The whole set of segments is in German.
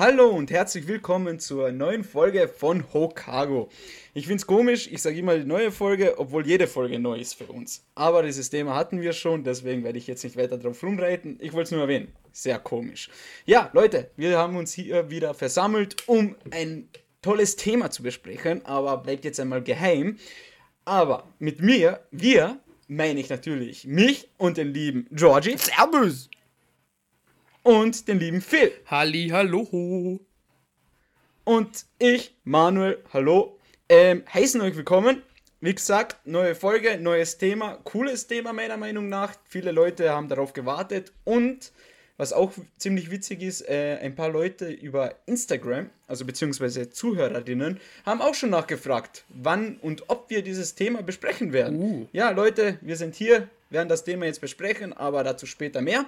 Hallo und herzlich willkommen zur neuen Folge von Hokago. Ich finde es komisch, ich sage immer die neue Folge, obwohl jede Folge neu ist für uns. Aber dieses Thema hatten wir schon, deswegen werde ich jetzt nicht weiter drauf rumreiten. Ich wollte es nur erwähnen. Sehr komisch. Ja, Leute, wir haben uns hier wieder versammelt, um ein tolles Thema zu besprechen, aber bleibt jetzt einmal geheim. Aber mit mir, wir, meine ich natürlich mich und den lieben Georgie. Servus! Und den lieben Phil. Halli, hallo. Und ich, Manuel, hallo. Ähm, heißen euch willkommen. Wie gesagt, neue Folge, neues Thema, cooles Thema meiner Meinung nach. Viele Leute haben darauf gewartet und was auch ziemlich witzig ist, äh, ein paar Leute über Instagram, also beziehungsweise Zuhörerinnen, haben auch schon nachgefragt, wann und ob wir dieses Thema besprechen werden. Uh. Ja, Leute, wir sind hier, werden das Thema jetzt besprechen, aber dazu später mehr.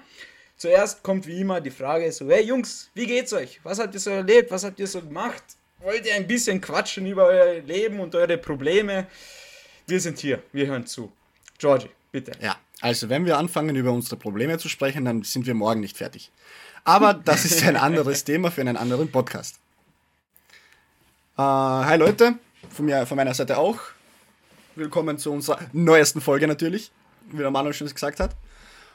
Zuerst kommt wie immer die Frage so, hey Jungs, wie geht's euch? Was habt ihr so erlebt? Was habt ihr so gemacht? Wollt ihr ein bisschen quatschen über euer Leben und eure Probleme? Wir sind hier, wir hören zu. Georgie, bitte. Ja, also wenn wir anfangen über unsere Probleme zu sprechen, dann sind wir morgen nicht fertig. Aber das ist ein anderes Thema für einen anderen Podcast. Äh, hi Leute, von, mir, von meiner Seite auch. Willkommen zu unserer neuesten Folge natürlich, wie der Manuel schon gesagt hat.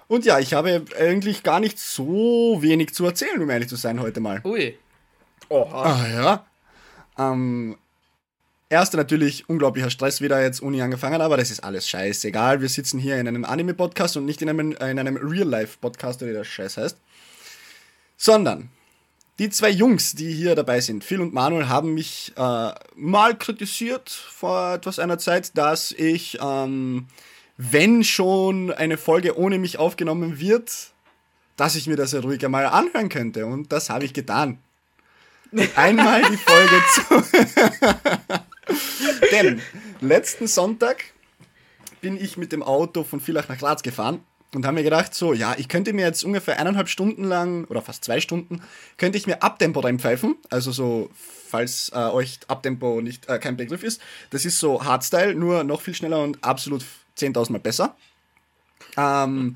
Und ja, ich habe eigentlich gar nicht so wenig zu erzählen, um ehrlich zu sein, heute mal. Ui. Oha. Ah, ja. Ähm, erste natürlich unglaublicher Stress wieder jetzt Uni angefangen, aber das ist alles scheißegal. Wir sitzen hier in einem Anime-Podcast und nicht in einem, in einem Real-Life-Podcast, der das Scheiß heißt. Sondern die zwei Jungs, die hier dabei sind, Phil und Manuel, haben mich äh, mal kritisiert vor etwas einer Zeit, dass ich ähm, wenn schon eine Folge ohne mich aufgenommen wird, dass ich mir das ja ruhig einmal anhören könnte. Und das habe ich getan. Einmal die Folge zu. Denn letzten Sonntag bin ich mit dem Auto von Villach nach Graz gefahren und habe mir gedacht, so, ja, ich könnte mir jetzt ungefähr eineinhalb Stunden lang oder fast zwei Stunden, könnte ich mir Abtempo reinpfeifen. Also so, falls äh, euch Abtempo nicht äh, kein Begriff ist. Das ist so Hardstyle, nur noch viel schneller und absolut 10.000 Mal besser. Ähm,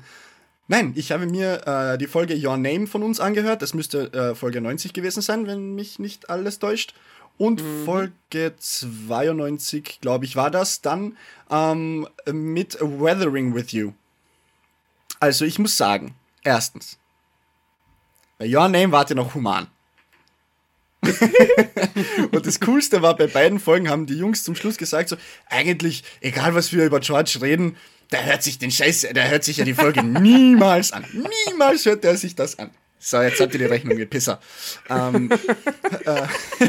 nein, ich habe mir äh, die Folge Your Name von uns angehört. Das müsste äh, Folge 90 gewesen sein, wenn mich nicht alles täuscht. Und mhm. Folge 92, glaube ich, war das dann ähm, mit Weathering with You. Also ich muss sagen, erstens, bei Your Name wart ihr noch human. und das Coolste war, bei beiden Folgen haben die Jungs zum Schluss gesagt, so, eigentlich, egal was wir über George reden, der hört sich den Scheiß, der hört sich ja die Folge niemals an. Niemals hört er sich das an. So, jetzt habt ihr die Rechnung, ihr Pisser. Ähm, äh,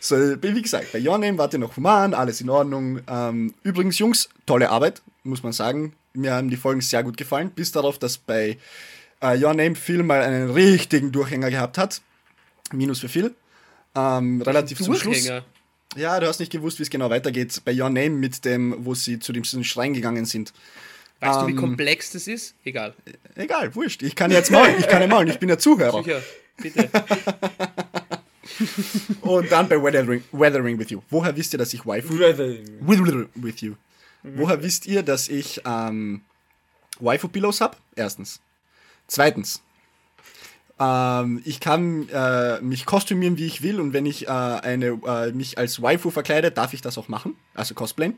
so, wie gesagt, bei Your Name wart ihr noch human, alles in Ordnung. Ähm, übrigens, Jungs, tolle Arbeit, muss man sagen. Mir haben die Folgen sehr gut gefallen, bis darauf, dass bei äh, Your Name Phil mal einen richtigen Durchhänger gehabt hat. Minus für viel. Ähm, relativ zum Schluss. Ja, du hast nicht gewusst, wie es genau weitergeht. Bei Your Name mit dem, wo sie zu dem Schrein gegangen sind. Weißt ähm, du, wie ähm, komplex das ist? Egal. Egal, wurscht. Ich kann jetzt malen. Ich kann ja malen. Ich bin ja Zuhörer. Sicher, bitte. Und dann bei Weathering, Weathering with You. Woher wisst ihr, dass ich Waifu... Weathering with You. Woher wisst ihr, dass ich ähm, Waifu-Pillows habe? Erstens. Zweitens, ähm, ich kann äh, mich kostümieren, wie ich will, und wenn ich äh, eine, äh, mich als Waifu verkleide, darf ich das auch machen, also cosplayen.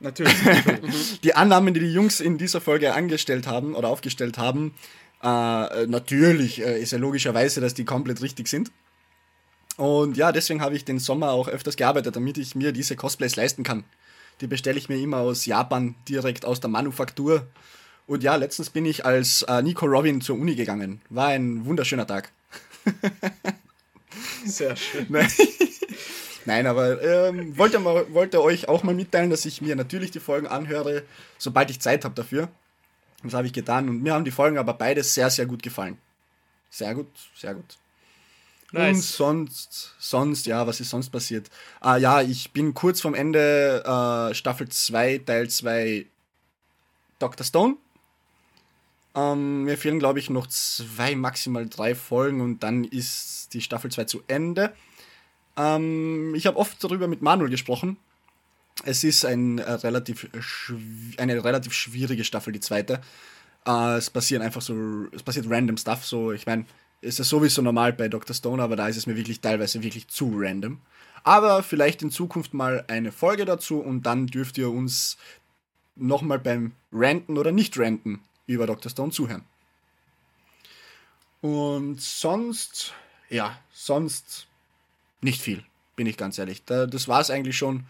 Natürlich. die Annahmen, die die Jungs in dieser Folge angestellt haben oder aufgestellt haben, äh, natürlich äh, ist ja logischerweise, dass die komplett richtig sind. Und ja, deswegen habe ich den Sommer auch öfters gearbeitet, damit ich mir diese Cosplays leisten kann. Die bestelle ich mir immer aus Japan, direkt aus der Manufaktur. Und ja, letztens bin ich als äh, Nico Robin zur Uni gegangen. War ein wunderschöner Tag. Sehr schön. Nein, Nein aber ähm, wollte, mal, wollte euch auch mal mitteilen, dass ich mir natürlich die Folgen anhöre, sobald ich Zeit habe dafür. Das habe ich getan und mir haben die Folgen aber beide sehr, sehr gut gefallen. Sehr gut, sehr gut. Nice. Und sonst, sonst, ja, was ist sonst passiert? Ah ja, ich bin kurz vorm Ende äh, Staffel 2, Teil 2 Dr. Stone ähm, mir fehlen, glaube ich, noch zwei, maximal drei Folgen und dann ist die Staffel 2 zu Ende. Ähm, ich habe oft darüber mit Manuel gesprochen. Es ist ein, äh, relativ eine relativ schwierige Staffel, die zweite. Äh, es passieren einfach so, es passiert random Stuff. So, ich meine, ist ja sowieso normal bei Dr. Stone, aber da ist es mir wirklich teilweise wirklich zu random. Aber vielleicht in Zukunft mal eine Folge dazu und dann dürft ihr uns nochmal beim Ranten oder nicht Ranten über Dr. Stone zuhören. Und sonst, ja, sonst nicht viel, bin ich ganz ehrlich. das war es eigentlich schon.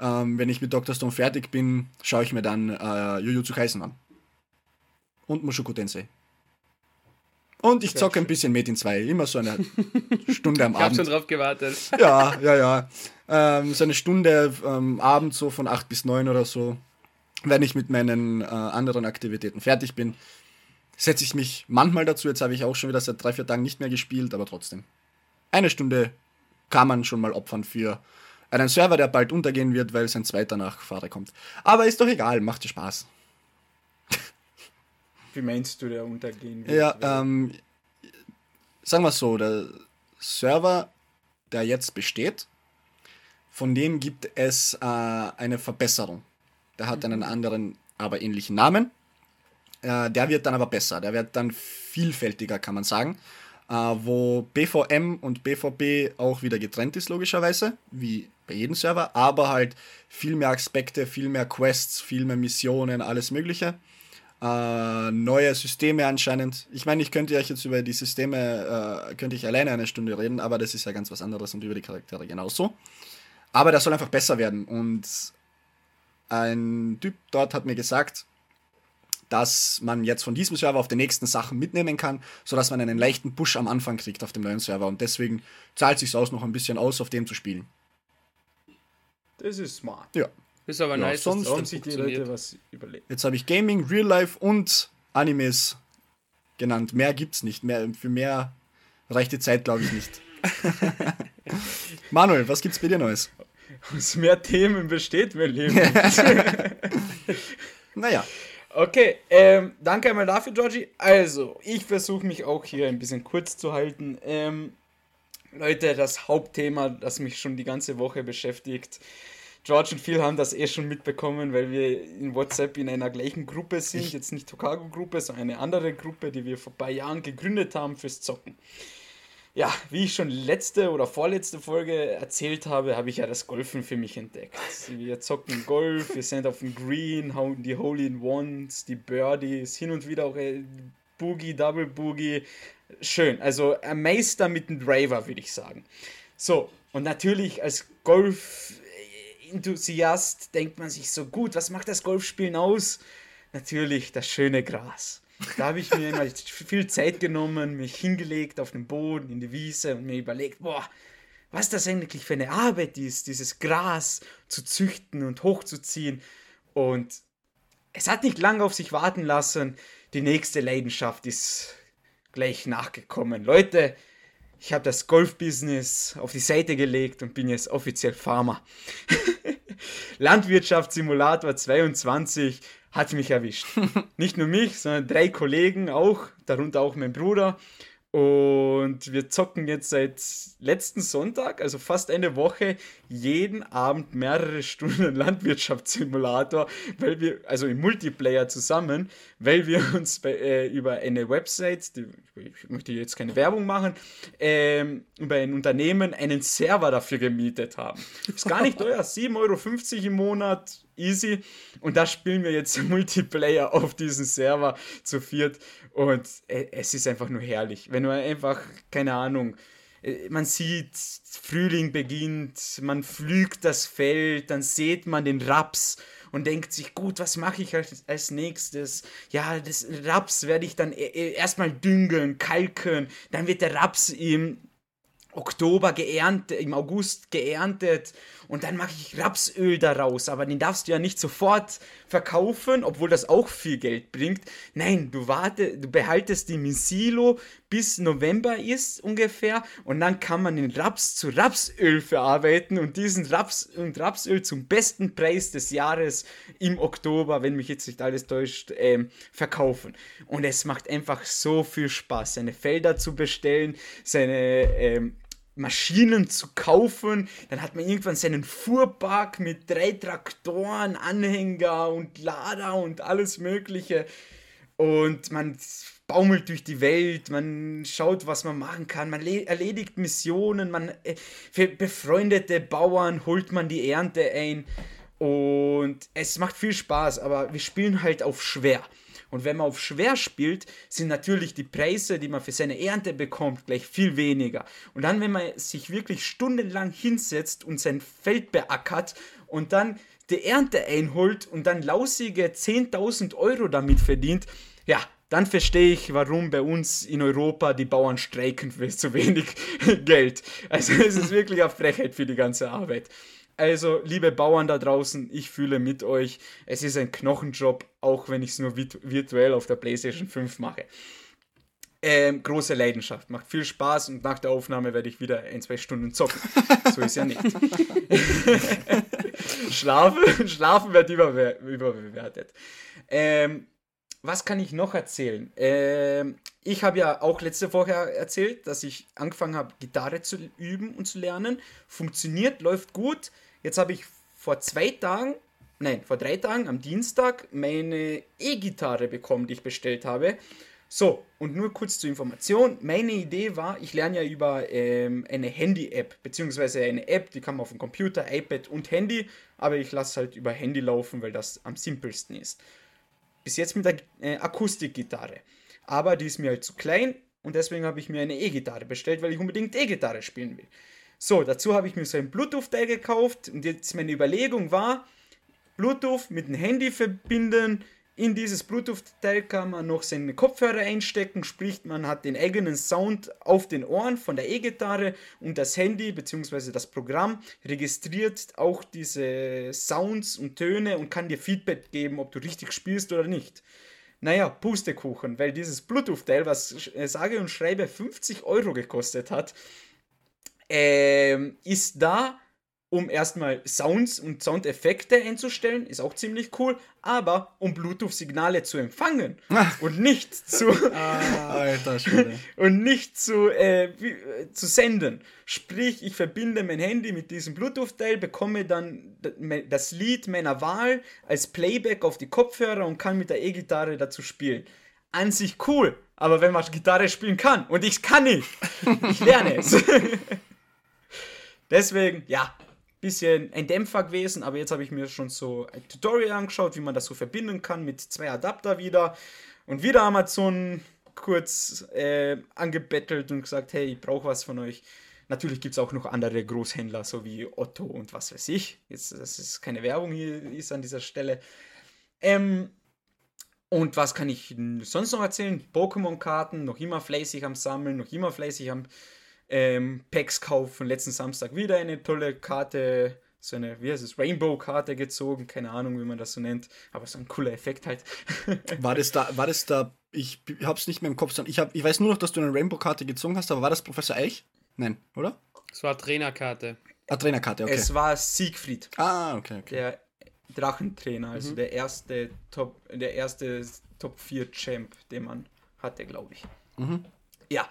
Ähm, wenn ich mit Dr. Stone fertig bin, schaue ich mir dann äh, Jujutsu Kaisen an. Und Mushoku Tensei. Und ich zocke ein bisschen Metin 2, immer so eine Stunde am ich Abend. Ich habe schon drauf gewartet. Ja, ja, ja. Ähm, so eine Stunde am Abend, so von 8 bis 9 oder so, wenn ich mit meinen äh, anderen Aktivitäten fertig bin, setze ich mich manchmal dazu. Jetzt habe ich auch schon wieder seit drei, vier Tagen nicht mehr gespielt, aber trotzdem. Eine Stunde kann man schon mal opfern für einen Server, der bald untergehen wird, weil sein zweiter Nachfahre kommt. Aber ist doch egal, macht dir Spaß. Wie meinst du, der untergehen wird? Ja, ähm, sagen wir so, der Server, der jetzt besteht, von dem gibt es äh, eine Verbesserung. Der hat einen anderen, aber ähnlichen Namen. Äh, der wird dann aber besser. Der wird dann vielfältiger, kann man sagen. Äh, wo BVM und BVB auch wieder getrennt ist, logischerweise, wie bei jedem Server, aber halt viel mehr Aspekte, viel mehr Quests, viel mehr Missionen, alles Mögliche. Äh, neue Systeme anscheinend. Ich meine, ich könnte euch jetzt über die Systeme, äh, könnte ich alleine eine Stunde reden, aber das ist ja ganz was anderes und über die Charaktere genauso. Aber der soll einfach besser werden und ein Typ dort hat mir gesagt, dass man jetzt von diesem Server auf den nächsten Sachen mitnehmen kann, sodass man einen leichten Push am Anfang kriegt auf dem neuen Server. Und deswegen zahlt sich aus, noch ein bisschen aus, auf dem zu spielen. Das ist smart. Ja. Ist aber ja, nice, sonst haben sich die Leute was überlegt. Jetzt habe ich Gaming, Real Life und Animes genannt. Mehr gibt's nicht. Mehr, für mehr reicht die Zeit, glaube ich, nicht. Manuel, was gibt's bei dir Neues? Aus mehr Themen besteht mein Leben. naja. Okay, ähm, danke einmal dafür, Georgie. Also, ich versuche mich auch hier ein bisschen kurz zu halten. Ähm, Leute, das Hauptthema, das mich schon die ganze Woche beschäftigt. George und Phil haben das eh schon mitbekommen, weil wir in WhatsApp in einer gleichen Gruppe sind. Jetzt nicht Tokago-Gruppe, sondern eine andere Gruppe, die wir vor ein paar Jahren gegründet haben fürs Zocken ja, wie ich schon letzte oder vorletzte Folge erzählt habe, habe ich ja das Golfen für mich entdeckt. Wir zocken Golf, wir sind auf dem Green, hauen die Hole-in-Ones, die Birdies, hin und wieder auch Boogie, Double Boogie. Schön, also ein Meister mit dem Driver, würde ich sagen. So, und natürlich als Golf-Enthusiast denkt man sich so, gut, was macht das Golfspielen aus? Natürlich das schöne Gras. Da habe ich mir immer viel Zeit genommen, mich hingelegt auf den Boden, in die Wiese und mir überlegt, boah, was das eigentlich für eine Arbeit ist, dieses Gras zu züchten und hochzuziehen. Und es hat nicht lange auf sich warten lassen. Die nächste Leidenschaft ist gleich nachgekommen. Leute, ich habe das Golfbusiness auf die Seite gelegt und bin jetzt offiziell Farmer. Landwirtschaftssimulator 22 hat mich erwischt. Nicht nur mich, sondern drei Kollegen auch, darunter auch mein Bruder. Und wir zocken jetzt seit letzten Sonntag, also fast eine Woche, jeden Abend mehrere Stunden Landwirtschaftssimulator, weil wir, also im Multiplayer zusammen, weil wir uns bei, äh, über eine Website, die, ich möchte jetzt keine Werbung machen, ähm, über ein Unternehmen einen Server dafür gemietet haben. Ist gar nicht teuer, 7,50 Euro im Monat, easy. Und da spielen wir jetzt Multiplayer auf diesem Server zu viert. Und es ist einfach nur herrlich. Wenn du einfach, keine Ahnung, äh, man sieht, Frühling beginnt, man pflügt das Feld, dann sieht man den Raps und denkt sich, gut, was mache ich als, als nächstes? Ja, das Raps werde ich dann e, e, erstmal düngen, kalken, dann wird der Raps im Oktober geerntet, im August geerntet und dann mache ich Rapsöl daraus, aber den darfst du ja nicht sofort verkaufen, obwohl das auch viel Geld bringt. Nein, du warte, du behaltest den im Silo bis November ist ungefähr und dann kann man den Raps zu Rapsöl verarbeiten und diesen Raps und Rapsöl zum besten Preis des Jahres im Oktober, wenn mich jetzt nicht alles täuscht, ähm, verkaufen. Und es macht einfach so viel Spaß, seine Felder zu bestellen, seine ähm, Maschinen zu kaufen. Dann hat man irgendwann seinen Fuhrpark mit drei Traktoren, Anhänger und Lader und alles Mögliche. und man baumelt durch die Welt, man schaut, was man machen kann, man erledigt Missionen, man äh, für befreundete Bauern holt man die Ernte ein und es macht viel Spaß, aber wir spielen halt auf schwer. Und wenn man auf schwer spielt, sind natürlich die Preise, die man für seine Ernte bekommt, gleich viel weniger. Und dann, wenn man sich wirklich stundenlang hinsetzt und sein Feld beackert und dann die Ernte einholt und dann lausige 10.000 Euro damit verdient, ja, dann verstehe ich, warum bei uns in Europa die Bauern streiken für zu wenig Geld. Also es ist wirklich eine Frechheit für die ganze Arbeit. Also, liebe Bauern da draußen, ich fühle mit euch. Es ist ein Knochenjob, auch wenn ich es nur virtuell auf der PlayStation 5 mache. Ähm, große Leidenschaft, macht viel Spaß und nach der Aufnahme werde ich wieder ein, zwei Stunden zocken. So ist ja nicht. schlafen, schlafen wird überbe überbewertet. Ähm, was kann ich noch erzählen? Ähm, ich habe ja auch letzte Woche erzählt, dass ich angefangen habe, Gitarre zu üben und zu lernen. Funktioniert, läuft gut. Jetzt habe ich vor zwei Tagen, nein, vor drei Tagen am Dienstag meine E-Gitarre bekommen, die ich bestellt habe. So, und nur kurz zur Information. Meine Idee war, ich lerne ja über ähm, eine Handy-App, beziehungsweise eine App, die kann man auf dem Computer, iPad und Handy, aber ich lasse halt über Handy laufen, weil das am simpelsten ist. Bis jetzt mit der äh, Akustikgitarre. Aber die ist mir halt zu klein und deswegen habe ich mir eine E-Gitarre bestellt, weil ich unbedingt E-Gitarre spielen will. So, dazu habe ich mir so ein Bluetooth-Teil gekauft und jetzt meine Überlegung war, Bluetooth mit dem Handy verbinden. In dieses Bluetooth-Teil kann man noch seine Kopfhörer einstecken, sprich man hat den eigenen Sound auf den Ohren von der E-Gitarre und das Handy bzw. das Programm registriert auch diese Sounds und Töne und kann dir Feedback geben, ob du richtig spielst oder nicht. Naja, Pustekuchen, weil dieses Bluetooth-Teil, was sage und schreibe 50 Euro gekostet hat, ähm, ist da, um erstmal Sounds und Soundeffekte einzustellen, ist auch ziemlich cool, aber um Bluetooth-Signale zu empfangen und nicht zu ah, Alter, und nicht zu, äh, zu senden. Sprich, ich verbinde mein Handy mit diesem Bluetooth-Teil, bekomme dann das Lied meiner Wahl als Playback auf die Kopfhörer und kann mit der E-Gitarre dazu spielen. An sich cool, aber wenn man Gitarre spielen kann und ich kann nicht, ich lerne es. Deswegen, ja, bisschen ein Dämpfer gewesen, aber jetzt habe ich mir schon so ein Tutorial angeschaut, wie man das so verbinden kann mit zwei Adapter wieder. Und wieder Amazon kurz äh, angebettelt und gesagt, hey, ich brauche was von euch. Natürlich gibt es auch noch andere Großhändler, so wie Otto und was weiß ich. Jetzt, das ist keine Werbung hier ist an dieser Stelle. Ähm, und was kann ich sonst noch erzählen? Pokémon-Karten, noch immer fleißig am Sammeln, noch immer fleißig am ähm, Packs-Kauf von letzten Samstag wieder eine tolle Karte, so eine, wie heißt es, Rainbow-Karte gezogen, keine Ahnung, wie man das so nennt, aber so ein cooler Effekt halt. war das da, war das da, ich hab's nicht mehr im Kopf, sondern ich, hab, ich weiß nur noch, dass du eine Rainbow-Karte gezogen hast, aber war das Professor Eich? Nein, oder? Es war Trainerkarte. Ah, Trainerkarte, okay. Es war Siegfried. Ah, okay, okay. Der Drachentrainer, also mhm. der erste Top, der erste Top 4 Champ, den man hatte, glaube ich. Mhm. Ja,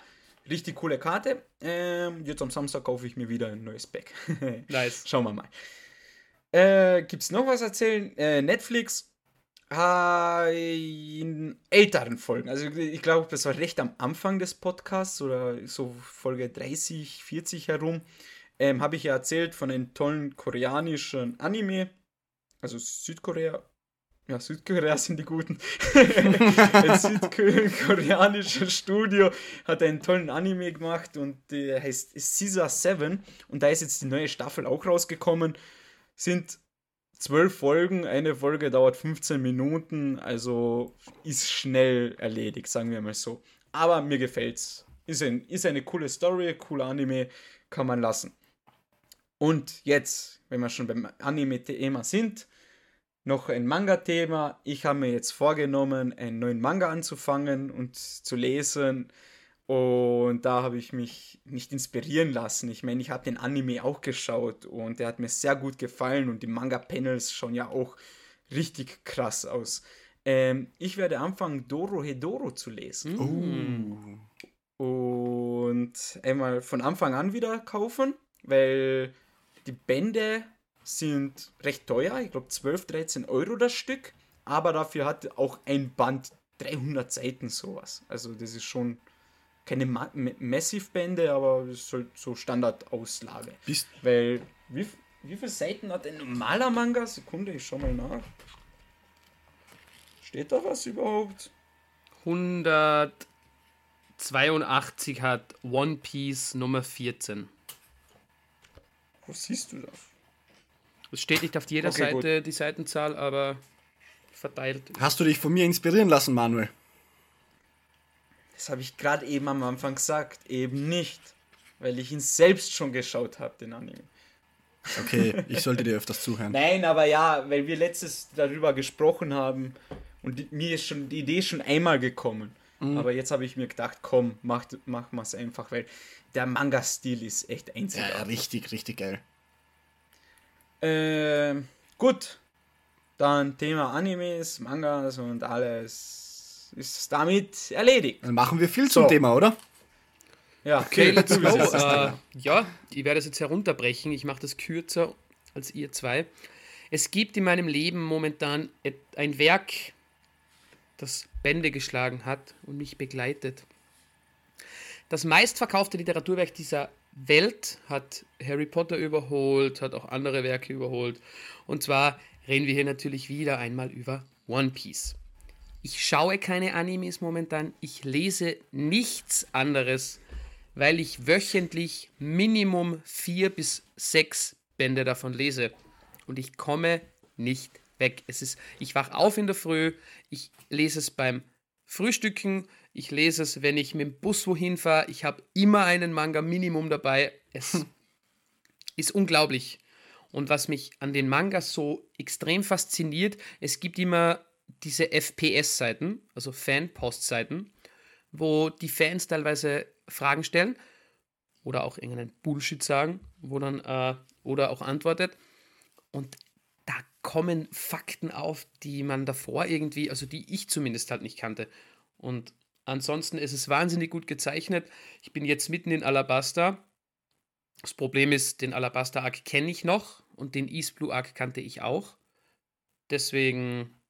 Richtig coole Karte. Ähm, jetzt am Samstag kaufe ich mir wieder ein neues Pack. nice. Schauen wir mal. Äh, Gibt es noch was erzählen? Äh, Netflix in älteren Folgen. Also ich glaube, das war recht am Anfang des Podcasts oder so Folge 30, 40 herum. Ähm, Habe ich ja erzählt von einem tollen koreanischen Anime. Also Südkorea, ja, Südkorea sind die Guten. ein südkoreanisches Studio hat einen tollen Anime gemacht und der heißt Caesar 7 und da ist jetzt die neue Staffel auch rausgekommen. Sind zwölf Folgen, eine Folge dauert 15 Minuten, also ist schnell erledigt, sagen wir mal so. Aber mir gefällt's. Ist, ein, ist eine coole Story, cooler Anime, kann man lassen. Und jetzt, wenn wir schon beim Anime-Thema sind, noch ein Manga-Thema. Ich habe mir jetzt vorgenommen, einen neuen Manga anzufangen und zu lesen. Und da habe ich mich nicht inspirieren lassen. Ich meine, ich habe den Anime auch geschaut und der hat mir sehr gut gefallen und die Manga-Panels schauen ja auch richtig krass aus. Ähm, ich werde anfangen, Doro Hedoro zu lesen. Oh. Und einmal von Anfang an wieder kaufen, weil die Bände sind recht teuer, ich glaube 12, 13 Euro das Stück, aber dafür hat auch ein Band 300 Seiten sowas. Also das ist schon keine Ma Massive-Bände, aber ist halt so Standardauslage. Bist Weil, wie, wie viele Seiten hat ein normaler Manga? Sekunde, ich schau mal nach. Steht da was überhaupt? 182 hat One Piece Nummer 14. Wo siehst du das? Es steht nicht auf jeder Okay, Seite die Seitenzahl, aber verteilt. Hast du dich von mir inspirieren lassen, Manuel? Das habe ich gerade eben am Anfang gesagt. Eben nicht. Weil ich ihn selbst schon geschaut habe, den Anime. Okay, ich sollte dir öfters zuhören. Nein, aber ja, weil wir letztes darüber gesprochen haben und die, mir ist schon die Idee schon einmal gekommen. Aber jetzt habe ich mir gedacht, komm, mach, mach mal es einfach, weil der Manga-Stil ist echt einzigartig. ja, richtig, richtig geil. Ähm, gut. Dann Thema Animes, Mangas und alles ist damit erledigt. Dann machen wir viel zum So. Thema, oder? Ja, Okay, let's go. Äh, dran. ja, ich werde es jetzt herunterbrechen. Ich mache das kürzer als ihr zwei. Es gibt in meinem Leben momentan ein Werk, das Bände geschlagen hat und mich begleitet. Das meistverkaufte Literaturwerk dieser Welt hat Harry Potter überholt, hat auch andere Werke überholt. Und zwar reden wir hier natürlich wieder einmal über One Piece. Ich schaue keine Animes momentan, ich lese nichts anderes, weil ich wöchentlich Minimum vier bis sechs Bände davon lese. Und ich komme nicht weg. Es ist, ich wach auf in der Früh, ich lese es beim Frühstücken, ich lese es, wenn ich mit dem Bus wohin fahre. Ich habe immer einen Manga Minimum dabei. Es ist unglaublich. Und was mich an den Mangas so extrem fasziniert, es gibt immer diese FPS-Seiten, also Fan-Post-Seiten, wo die Fans teilweise Fragen stellen oder auch irgendeinen Bullshit sagen, wo dann äh, oder auch antwortet. Und da kommen Fakten auf, die man davor irgendwie, also die ich zumindest halt nicht kannte. Und ansonsten ist es wahnsinnig gut gezeichnet. Ich bin jetzt mitten in Alabasta. Das Problem ist, den Alabasta Arc kenne ich noch und den East Blue Arc kannte ich auch. Deswegen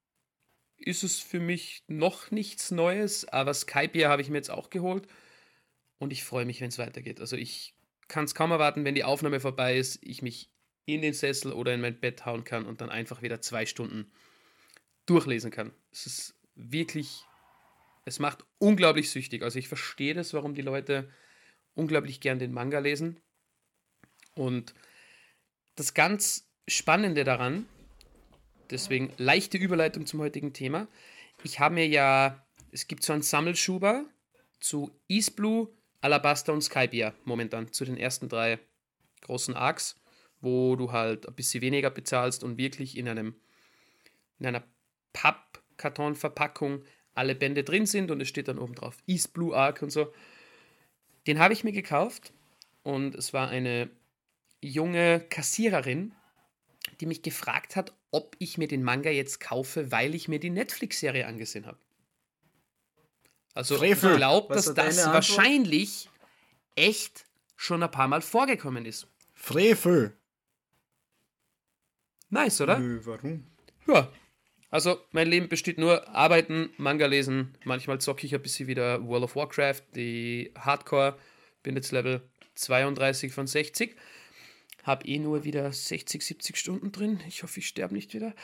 ist es für mich noch nichts Neues, aber Skype habe ich mir jetzt auch geholt und ich freue mich, wenn es weitergeht. Also ich kann es kaum erwarten, wenn die Aufnahme vorbei ist, ich mich in den Sessel oder in mein Bett hauen kann und dann einfach wieder zwei Stunden durchlesen kann. Es ist wirklich, es macht unglaublich süchtig. Also ich verstehe das, warum die Leute unglaublich gern den Manga lesen. Und das ganz Spannende daran, deswegen leichte Überleitung zum heutigen Thema. Ich habe mir ja, es gibt so einen Sammelschuber zu East Blue, Alabasta und Skypia momentan, zu den ersten drei großen Arcs, wo du halt ein bisschen weniger bezahlst und wirklich in einem in einer Pappkartonverpackung alle Bände drin sind und es steht dann oben drauf East Blue Arc und so. Den habe ich mir gekauft und es war eine junge Kassiererin, die mich gefragt hat, ob ich mir den Manga jetzt kaufe, weil ich mir die Netflix-Serie angesehen habe. Also Frevel. ich glaube, dass das wahrscheinlich echt schon ein paar Mal vorgekommen ist. Frevel. Nice, oder? Nö, warum? Ja. Also, mein Leben besteht nur Arbeiten, Manga lesen. Manchmal zocke ich ein bisschen wieder World of Warcraft, die Hardcore. Bin jetzt Level 32 von 60. Hab eh nur wieder 60, 70 Stunden drin. Ich hoffe, ich sterbe nicht wieder.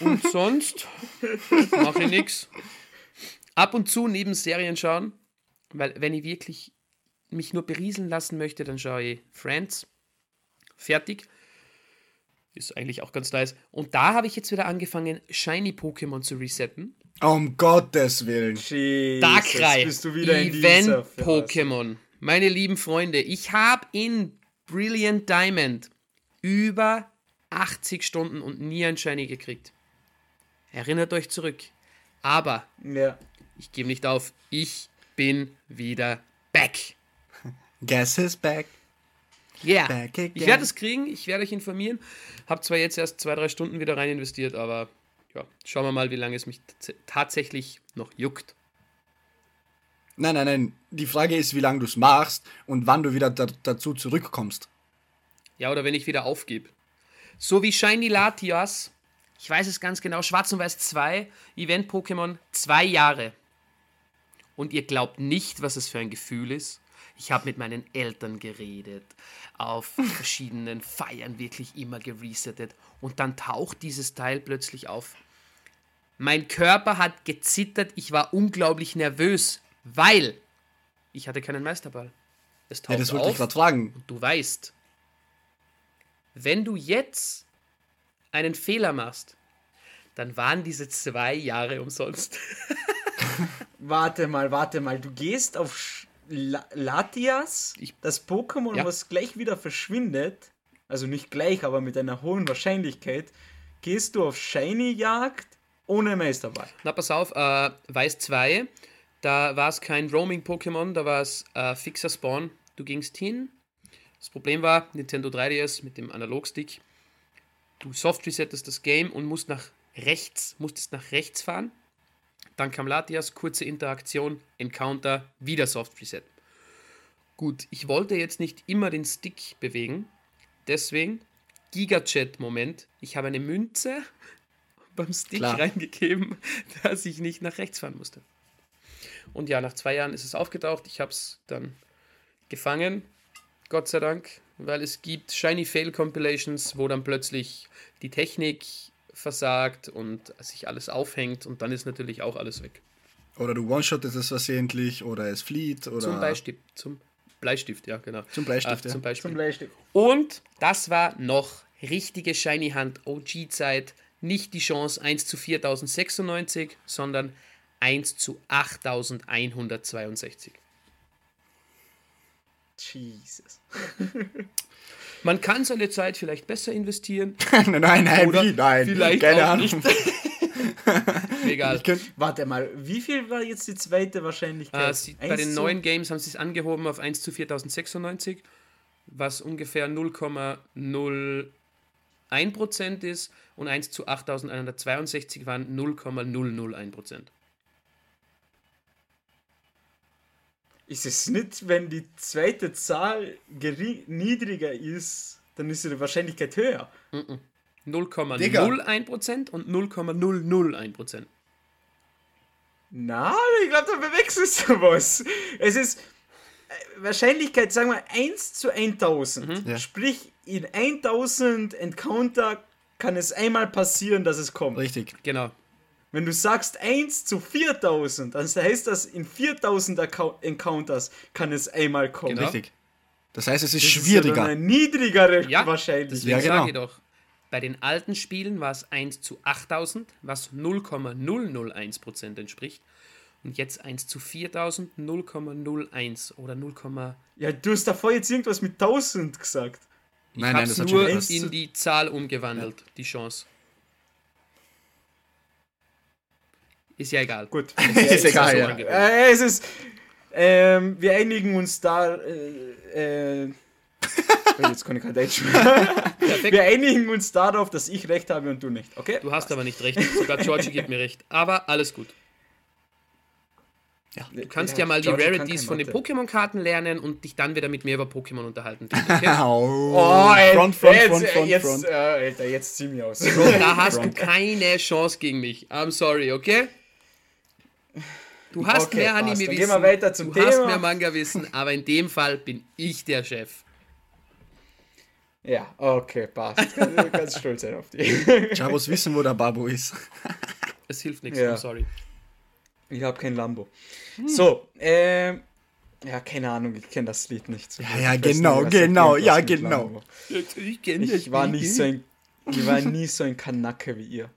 Und sonst mache ich nichts. Ab und zu neben Serien schauen, weil wenn ich wirklich mich nur berieseln lassen möchte, dann schaue ich Friends. Fertig. Ist eigentlich auch ganz nice. Und da habe ich jetzt wieder angefangen, Shiny Pokémon zu resetten. Um Gottes Willen. Jesus, Darkrai, bist du wieder in dieser Event. Pokémon. Meine lieben Freunde, ich habe in Brilliant Diamond über 80 Stunden und nie ein Shiny gekriegt. Erinnert euch zurück. Aber Ja. ich gebe nicht auf. Ich bin wieder back. Guess is back. Yeah. Back again. Ich werde es kriegen, ich werde euch informieren. Hab zwar jetzt erst zwei, drei Stunden wieder rein investiert, aber ja, schauen wir mal, wie lange es mich tats- tatsächlich noch juckt. Nein, nein, nein. Die Frage ist, wie lange du es machst und wann du wieder da, dazu zurückkommst. Ja, oder wenn ich wieder aufgebe. So wie Shiny Latias Ich weiß es ganz genau. Schwarz und Weiß 2, Event Pokémon, zwei Jahre. Und ihr glaubt nicht, was es für ein Gefühl ist. Ich habe mit meinen Eltern geredet, auf verschiedenen Feiern wirklich immer geresetet. Und dann taucht dieses Teil plötzlich auf. Mein Körper hat gezittert, ich war unglaublich nervös, weil ich hatte keinen Meisterball. Es taucht Ja, das wollte ich auf gerade fragen. und du weißt, wenn du jetzt einen Fehler machst, dann waren diese zwei Jahre umsonst. Warte mal, warte mal. Du gehst auf Sch La Latias, Ich- das Pokémon, Ja. was gleich wieder verschwindet. Also nicht gleich, aber mit einer hohen Wahrscheinlichkeit. Gehst du auf Shiny-Jagd ohne Meisterball. Na, pass auf, äh, Weiß 2, da war es kein Roaming-Pokémon, da war es äh, fixer Spawn. Du gingst hin. Das Problem war, Nintendo 3DS mit dem Analogstick. Du soft resettest das Game und musst nach rechts, musstest nach rechts fahren. Dann kam Latias, kurze Interaktion, Encounter, wieder Soft Reset. Gut, ich wollte jetzt nicht immer den Stick bewegen, deswegen Gigachat-Moment. Ich habe eine Münze beim Stick Klar. reingegeben, dass ich nicht nach rechts fahren musste. Und ja, nach zwei Jahren ist es aufgetaucht. Ich habe es dann gefangen, Gott sei Dank, weil es gibt Shiny Fail Compilations, wo dann plötzlich die Technik versagt und sich alles aufhängt und dann ist natürlich auch alles weg. Oder du one-shottest es versehentlich oder es flieht oder Zum Bleistift, zum Bleistift, ja, genau. Zum Bleistift, Ah, ja. Zum Beispiel. Zum Bleistift. Und das war noch richtige Shiny Hand OG-Zeit. Nicht die Chance 1 zu 4096, sondern 1 zu 8162. Jesus. Man kann seine Zeit vielleicht besser investieren. nein, nein, nein, Oder wie? Nein, vielleicht keine auch Ahnung. Egal. Könnt, Warte mal, wie viel war jetzt die zweite Wahrscheinlichkeit? Äh, sie, bei den neuen Games haben sie es angehoben auf 1 zu 4096, was ungefähr 0,01% ist und 1 zu 8162 waren 0,001%. Ist es nicht, wenn die zweite Zahl gering, niedriger ist, dann ist die Wahrscheinlichkeit höher. 0,01% und 0,001%. Na, ich glaube, da verwechselst du was. Es ist äh, Wahrscheinlichkeit, sagen wir 1 zu 1000. Ja. Sprich, in 1000 Encounter kann es einmal passieren, dass es kommt. richtig. Genau. Wenn du sagst 1 zu 4000, dann heißt das, in 4000 Account Encounters kann es einmal kommen. Genau. Richtig. Das heißt, es ist Das ist ja schwieriger. eine niedrigere Ja, Wahrscheinlichkeit. Deswegen Ja, genau. sage ich doch, bei den alten Spielen war es 1 zu 8000, was 0,001% entspricht. Und jetzt 1 zu 4000, 0,01 oder 0, Ja, du hast davor jetzt irgendwas mit 1000 gesagt. ich Nein, habe nein, es das hat schon nur in die Zahl umgewandelt, die Chance. Ist ja egal. Gut. Ist egal, so ja. Äh, es ist. Ähm, wir einigen uns da. Äh, äh, jetzt kann ich kein Deutsch mehr. Wir einigen uns darauf, dass ich recht habe und du nicht, okay? Du hast aber nicht recht. Sogar Georgie gibt mir recht. Aber alles gut. Du kannst ja, mal die Georgie kann Rarities von den. Pokémon-Karten lernen und dich dann wieder mit mir über Pokémon unterhalten. Okay? Oh, Oh, ey, front, front, jetzt, front, front, jetzt, front. Äh, Alter, jetzt zieh mich aus. Da hast du keine Chance gegen mich. I'm sorry, okay? Du hast Okay, mehr Anime-Wissen, gehen wir weiter zum du hast Thema. mehr Manga-Wissen, aber in dem Fall bin ich der Chef. Ja, okay, passt. Du kannst stolz sein auf dich. Chavos wissen, wo der Babu ist. Es hilft nichts, Ja. I'm sorry. Ich habe kein Lambo. So, ähm. Ja, keine Ahnung, ich kenne das Lied nicht. so Ja, ja, genau, nicht, genau, ja, genau. Ich kenne Ich war nicht so ein, ich war nie so ein Kanacke wie ihr.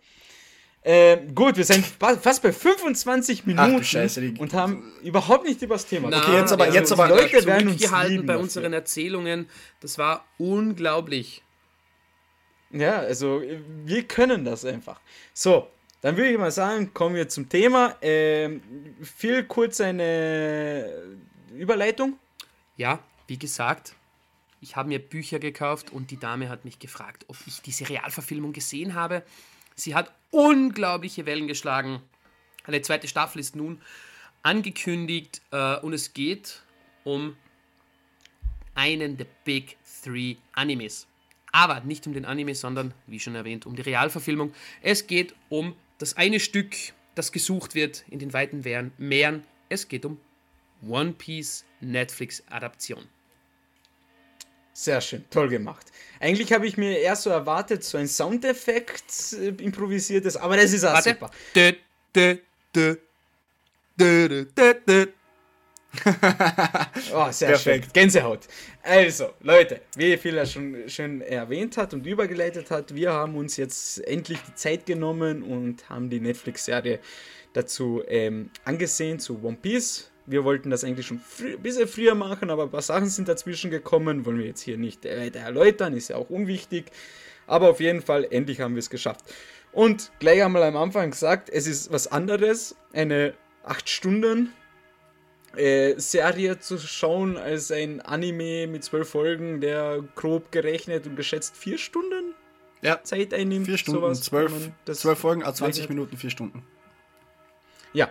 Ähm, gut, wir sind fa- fast bei 25 Minuten Scheiße, und haben überhaupt nicht über das Thema. Okay, jetzt aber- jetzt aber- Leute werden uns lieben bei unseren Erzählungen. Das war unglaublich. Ja, also wir können das einfach. So, dann würde ich mal sagen, kommen wir zum Thema. Ähm, viel kurz eine Überleitung. Ja, wie gesagt, ich habe mir Bücher gekauft und die Dame hat mich gefragt, ob ich diese Realverfilmung gesehen habe. Sie hat unglaubliche Wellen geschlagen. Eine zweite Staffel ist nun angekündigt äh, und es geht um einen der Big Three Animes. Aber nicht um den Anime, sondern, wie schon erwähnt, um die Realverfilmung. Es geht um das eine Stück, das gesucht wird in den weiten Meeren. Es geht um One Piece Netflix-Adaption. Sehr schön, toll gemacht. Eigentlich habe ich mir eher so erwartet, so ein Soundeffekt äh, improvisiertes, aber das ist auch Warte. super. Dö, dö, dö, oh, sehr Perfekt. schön. Gänsehaut. Also, Leute, wie Phil schon schön erwähnt hat und übergeleitet hat, wir haben uns jetzt endlich die Zeit genommen und haben die Netflix-Serie dazu ähm, angesehen, zu One Piece. Wir wollten das eigentlich schon ein bisschen früher machen, aber ein paar Sachen sind dazwischen gekommen. Wollen wir jetzt hier nicht weiter erläutern, ist ja auch unwichtig. Aber auf jeden Fall, endlich haben wir es geschafft. Und gleich einmal am Anfang gesagt, es ist was anderes, eine 8 Stunden äh, Serie zu schauen als ein Anime mit 12 Folgen, der grob gerechnet und geschätzt 4 Stunden ja. Zeit einnimmt. 4 Stunden, 12, 12 Folgen, 20 Minuten, 4 Stunden. Ja,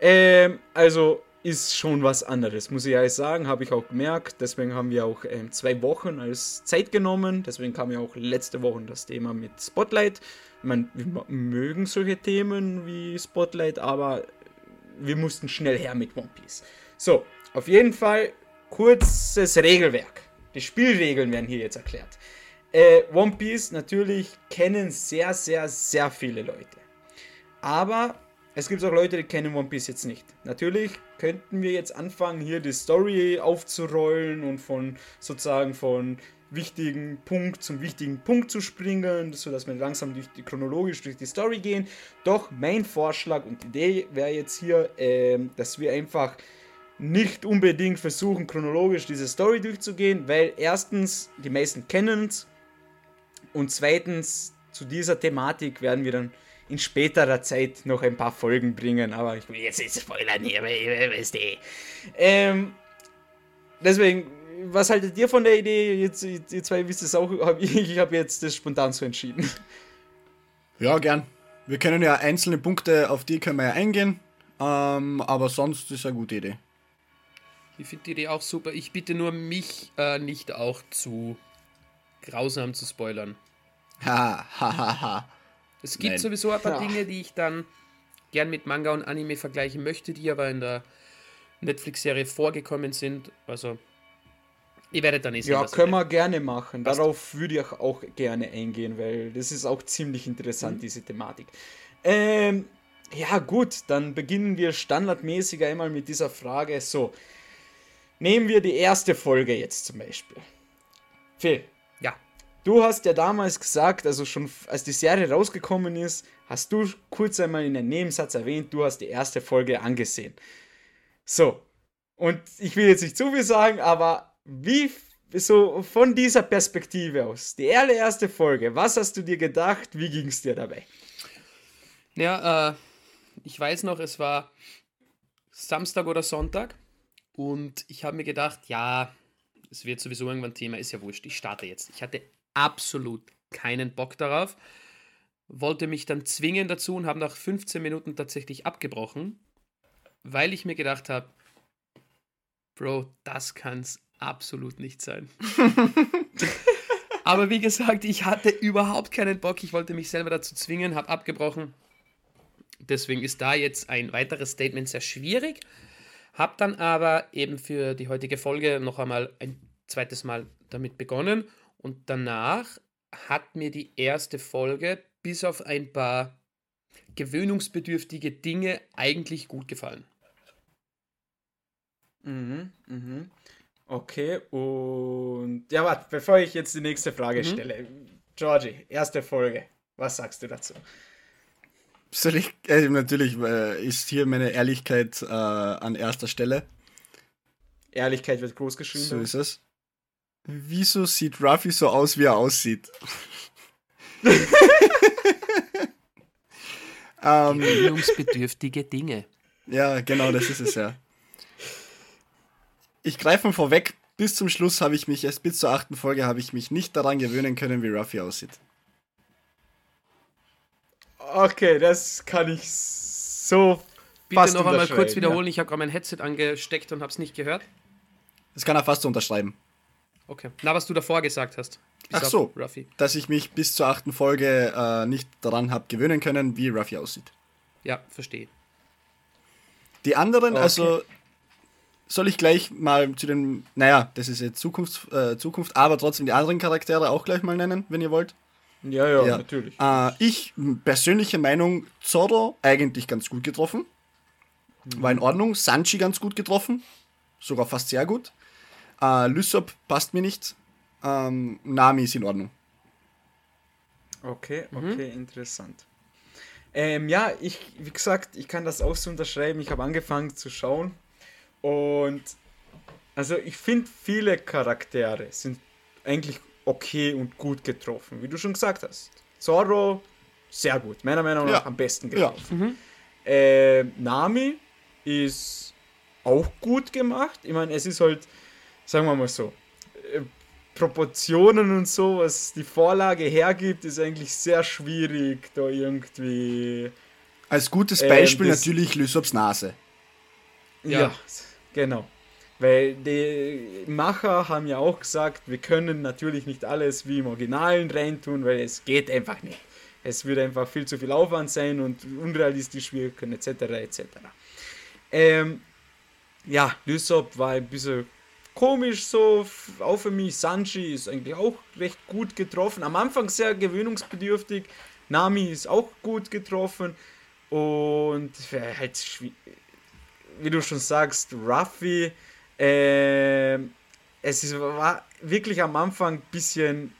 ähm, also ist schon was anderes, muss ich ehrlich sagen, habe ich auch gemerkt. Deswegen haben wir auch ähm, zwei Wochen als Zeit genommen. Deswegen kam ja auch letzte Woche das Thema mit Spotlight. Ich wir mögen solche Themen wie Spotlight, aber wir mussten schnell her mit One Piece. So, auf jeden Fall kurzes Regelwerk. Die Spielregeln werden hier jetzt erklärt. Äh, One Piece natürlich kennen sehr, sehr, sehr viele Leute. Aber es gibt auch Leute, die kennen One Piece jetzt nicht. Natürlich könnten wir jetzt anfangen, hier die Story aufzurollen und von sozusagen von wichtigen Punkt zum wichtigen Punkt zu springen, sodass wir langsam durch die, chronologisch durch die Story gehen. Doch mein Vorschlag und Idee wäre jetzt hier, äh, dass wir einfach nicht unbedingt versuchen, chronologisch diese Story durchzugehen, weil erstens, die meisten kennen es und zweitens, zu dieser Thematik werden wir dann in späterer Zeit noch ein paar Folgen bringen, aber ich will jetzt nicht spoilern hier, weißt du. Ähm, deswegen, was haltet ihr von der Idee? Jetzt, ihr zwei wisst es auch, hab ich, ich habe jetzt das spontan so entschieden. Ja, gern. Wir können ja einzelne Punkte, auf die können wir ja eingehen, ähm, aber sonst ist eine gute Idee. Ich finde die Idee auch super. Ich bitte nur mich äh, nicht auch zu grausam zu spoilern. Ha, ha, ha, ha. Es gibt Nein. sowieso ein paar ja. Dinge, die ich dann gern mit Manga und Anime vergleichen möchte, die aber in der Netflix-Serie vorgekommen sind. Also, ihr werdet dann eh sehen. Ja, können wir gerne machen. Passt. Darauf würde ich auch gerne eingehen, weil das ist auch ziemlich interessant, mhm. diese Thematik. Ähm, ja, gut, dann beginnen wir standardmäßig einmal mit dieser Frage. So, nehmen wir die erste Folge jetzt zum Beispiel. Phil, Du hast ja damals gesagt, also schon als die Serie rausgekommen ist, hast du kurz einmal in einem Nebensatz erwähnt, du hast die erste Folge angesehen. So. Und ich will jetzt nicht zu viel sagen, aber wie so von dieser Perspektive aus, die allererste Folge, was hast du dir gedacht, wie ging es dir dabei? Ja, äh, ich weiß noch, es war Samstag oder Sonntag und ich habe mir gedacht, ja, es wird sowieso irgendwann Thema, ist ja wurscht, ich starte jetzt. Ich hatte absolut keinen Bock darauf. Wollte mich dann zwingen dazu und habe nach 15 Minuten tatsächlich abgebrochen, weil ich mir gedacht habe, Bro, das kann es absolut nicht sein. Aber wie gesagt, ich hatte überhaupt keinen Bock. Ich wollte mich selber dazu zwingen, habe abgebrochen. Deswegen ist da jetzt ein weiteres Statement sehr schwierig. Habe dann aber eben für die heutige Folge noch einmal ein zweites Mal damit begonnen und danach hat mir die erste Folge bis auf ein paar gewöhnungsbedürftige Dinge eigentlich gut gefallen. Mhm, mhm. Okay, und ja, warte, bevor ich jetzt die nächste Frage mhm. stelle. Georgie, erste Folge. Was sagst du dazu? Soll ich, äh, natürlich äh, ist hier meine Ehrlichkeit äh, an erster Stelle. Ehrlichkeit wird groß geschrieben. So ist es. Wieso sieht Ruffy so aus, wie er aussieht? ähm, Gewöhnungsbedürftige Dinge. Ja, genau, das ist es ja. Ich greife mal vorweg, bis zum Schluss habe ich mich, erst bis zur achten Folge habe ich mich nicht daran gewöhnen können, wie Ruffy aussieht. Okay, das kann ich so Bitte fast noch einmal kurz wiederholen, ja. ich habe gerade mein Headset angesteckt und habe es nicht gehört. Das kann er fast unterschreiben. Okay. Na, was du davor gesagt hast. Bis Ach so, Ruffy. dass ich mich bis zur achten Folge äh, nicht daran habe gewöhnen können, wie Ruffy aussieht. Ja, verstehe. Die anderen, Okay. also soll ich gleich mal zu den, naja, das ist jetzt Zukunft, äh, Zukunft, aber trotzdem die anderen Charaktere auch gleich mal nennen, wenn ihr wollt. Ja, ja, Ja. natürlich. Äh, ich, persönliche Meinung, Zorro eigentlich ganz gut getroffen. War in Ordnung. Sanchi ganz gut getroffen. Sogar fast sehr gut. Äh, Lysop passt mir nicht. Ähm, Nami ist in Ordnung. Okay, okay, interessant. Ähm, ja, ich, wie gesagt, ich kann das auch so unterschreiben. Ich habe angefangen zu schauen und also ich finde viele Charaktere sind eigentlich okay und gut getroffen, wie du schon gesagt hast. Zorro, sehr gut, meiner Meinung nach Ja. am besten Ja. getroffen. Äh, Nami ist auch gut gemacht. Ich meine, es ist halt, sagen wir mal so, äh, Proportionen und so, was die Vorlage hergibt, ist eigentlich sehr schwierig, da irgendwie. Als gutes Ähm, Beispiel das- natürlich Lysops Nase. Ja, Ja. genau. Weil die Macher haben ja auch gesagt, wir können natürlich nicht alles wie im Originalen reintun, weil es geht einfach nicht. Es würde einfach viel zu viel Aufwand sein und unrealistisch wirken, etc. etc. Ähm, ja, Lysop war ein bisschen komisch so, auch für mich. Sanji ist eigentlich auch recht gut getroffen. Am Anfang sehr gewöhnungsbedürftig. Nami ist auch gut getroffen. Und äh, halt, wie du schon sagst, Ruffy, ähm, es ist, war wirklich am Anfang ein bisschen